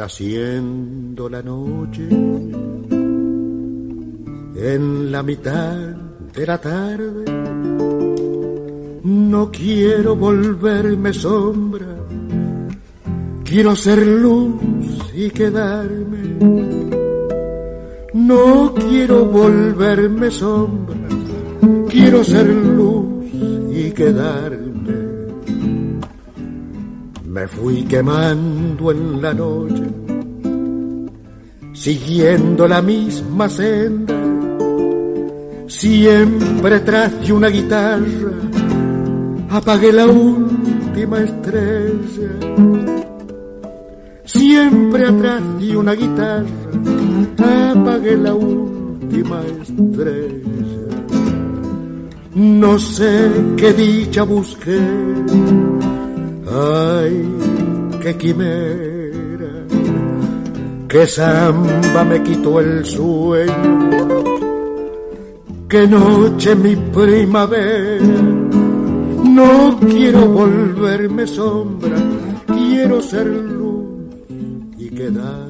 Está haciendo la noche en la mitad de la tarde. No quiero volverme sombra, quiero ser luz y quedarme. No quiero volverme sombra, quiero ser luz y quedarme. Me fui quemando en la noche, siguiendo la misma senda. Siempre tras de una guitarra apagué la última estrella. Siempre atrás de una guitarra apagué la última estrella. No sé qué dicha busqué, ay, qué quimera, que samba me quitó el sueño, que noche mi primavera. No quiero volverme sombra, quiero ser luz y quedar.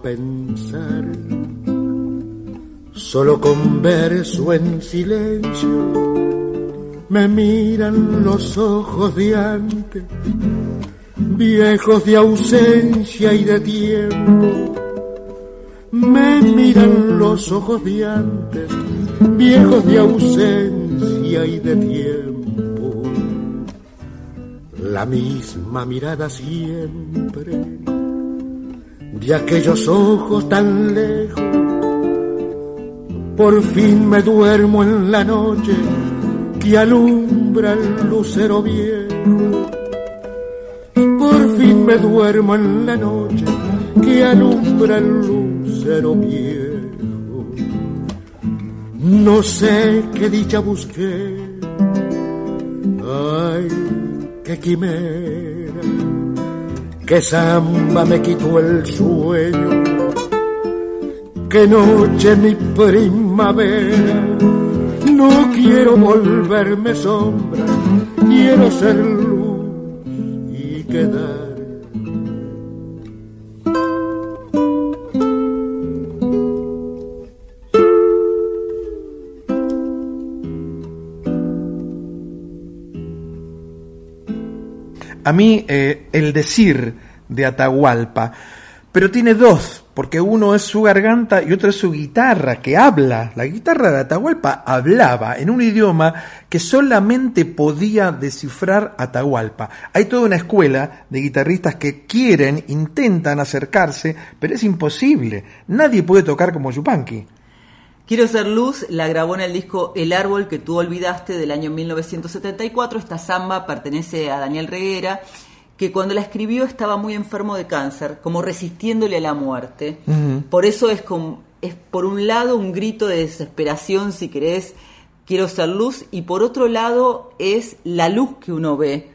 Pensar, solo converso en silencio, me miran los ojos de antes, viejos de ausencia y de tiempo. Me miran los ojos de antes, viejos de ausencia y de tiempo. La misma mirada siempre de aquellos ojos tan lejos. Por fin me duermo en la noche que alumbra el lucero viejo. Por fin me duermo en la noche que alumbra el lucero viejo. No sé qué dicha busqué, ay, qué quimera, que samba me quitó el sueño, que noche mi primavera. No quiero volverme sombra, quiero ser luz y quedar. A mí eh, el decir de Atahualpa, pero tiene dos, porque uno es su garganta y otro es su guitarra, que habla. La guitarra de Atahualpa hablaba en un idioma que solamente podía descifrar Atahualpa. Hay toda una escuela de guitarristas que quieren, intentan acercarse, pero es imposible. Nadie puede tocar como Yupanqui. Quiero ser luz la grabó en el disco El árbol que tú olvidaste del año 1974. Esta samba pertenece a Daniel Reguera, que cuando la escribió estaba muy enfermo de cáncer, como resistiéndole a la muerte. Por eso es, como, es por un lado un grito de desesperación, si querés, quiero ser luz, y por otro lado es la luz que uno ve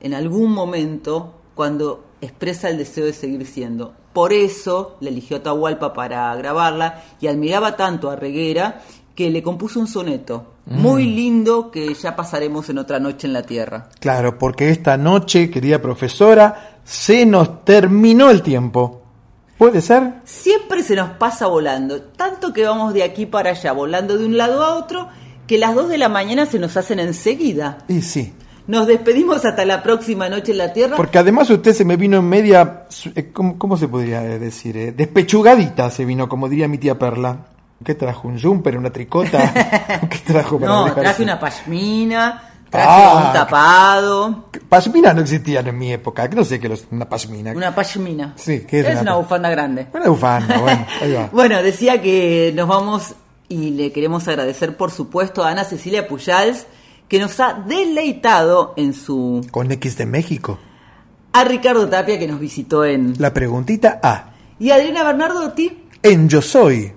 en algún momento cuando expresa el deseo de seguir siendo. Por eso le eligió a Atahualpa para grabarla y admiraba tanto a Reguera que le compuso un soneto muy lindo que ya pasaremos en otra noche en la tierra. Claro, porque esta noche, querida profesora, se nos terminó el tiempo. ¿Puede ser? Siempre se nos pasa volando, tanto que vamos de aquí para allá, volando de un lado a otro, que las 2 de la mañana se nos hacen enseguida. Y sí. Nos despedimos hasta la próxima noche en la Tierra. Porque además usted se me vino en media, eh, ¿cómo, cómo se podría eh, decir? Eh, despechugadita se vino, como diría mi tía Perla. ¿Qué trajo? ¿Un jumper, una tricota? (laughs) ¿Qué trajo para no, dejarse? traje una pashmina, traje Ah, un tapado, Pashmina no existían en mi época, que no sé qué es una pashmina. una pashmina. Sí, ¿qué es, es una, una bufanda grande. Una bufanda, bueno, (laughs) ahí va. Bueno, decía que nos vamos y le queremos agradecer, por supuesto, a Ana Cecilia Pujals, que nos ha deleitado en su... Con X de México. A Ricardo Tapia, que nos visitó en... La preguntita A. Y a Adriana Bernardotti. En Yo Soy.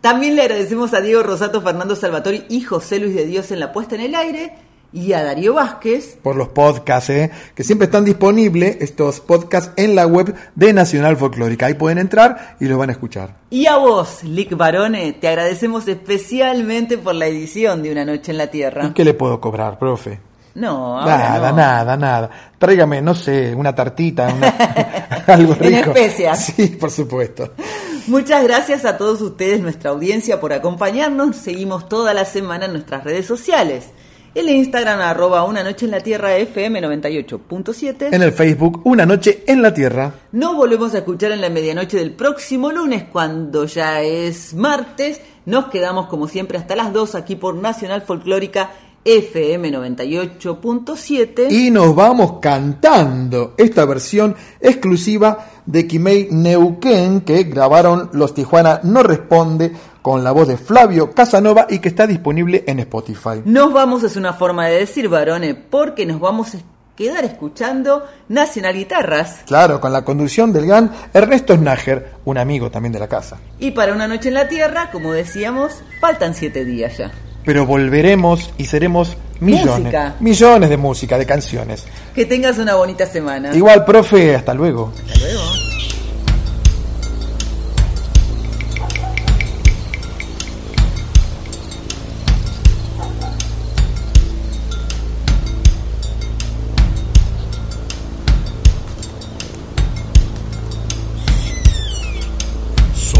También le agradecemos a Diego Rosato, Fernando Salvatori y José Luis de Dios en la puesta en el aire. Y a Darío Vázquez. por los podcasts, ¿eh? que siempre están disponibles estos podcasts en la web de Nacional Folclórica. Ahí pueden entrar y los van a escuchar. Y a vos, Lick Barone, te agradecemos especialmente por la edición de Una Noche en la Tierra. ¿Y qué le puedo cobrar, profe? No, ahora Nada, no. nada, nada. Tráigame, no sé, una tartita, una- (laughs) (laughs) algo rico. En especias. Sí, por supuesto. Muchas gracias a todos ustedes, nuestra audiencia, por acompañarnos. Seguimos toda la semana en nuestras redes sociales. El Instagram arroba una noche en la tierra FM 98.7. En el Facebook, Una Noche en la Tierra. Nos volvemos a escuchar en la medianoche del próximo lunes, cuando ya es martes. Nos quedamos como siempre hasta las 2 aquí por Nacional Folclórica FM 98.7. Y nos vamos cantando esta versión exclusiva de Kimei Neuquén que grabaron los Tijuana No Responde con la voz de Flavio Casanova y que está disponible en Spotify. Nos vamos, es una forma de decir, varones, porque nos vamos a quedar escuchando Nacional Guitarras. Claro, con la conducción del gran Ernesto Snager, un amigo también de la casa. Y para una noche en la Tierra, como decíamos, faltan siete días ya. Pero volveremos y seremos millones. Música. Millones de música, de canciones. Que tengas una bonita semana. Igual, profe, hasta luego. Hasta luego.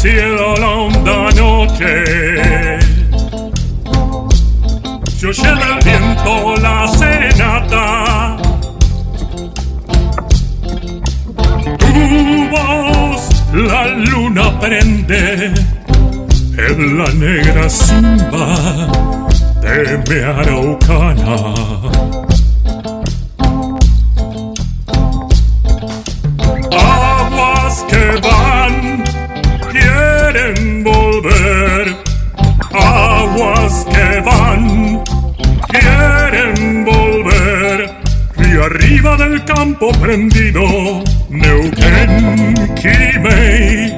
Cielo la honda noche. Se oye del viento la serenata. Tu voz la luna prende en la negra simba de mi araucana del campo prendido Neuquén Kimei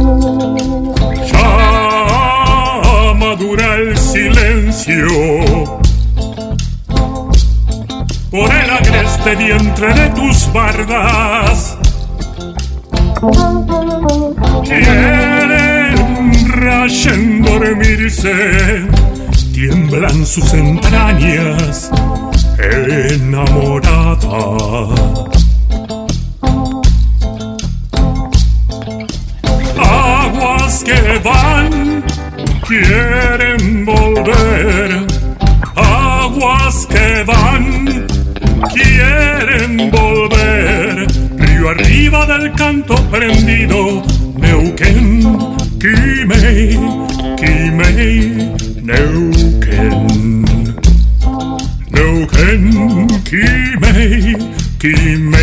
Silencio por el agreste vientre de tus bardas. Quieren rayen dormirse, tiemblan sus entrañas enamorada. Aguas que van, quieren volver. Aguas que van, quieren volver. Río arriba del canto prendido, Neuquén, Kimei, Kimei, Neuquén. Neuquén, Kimei, Kimei,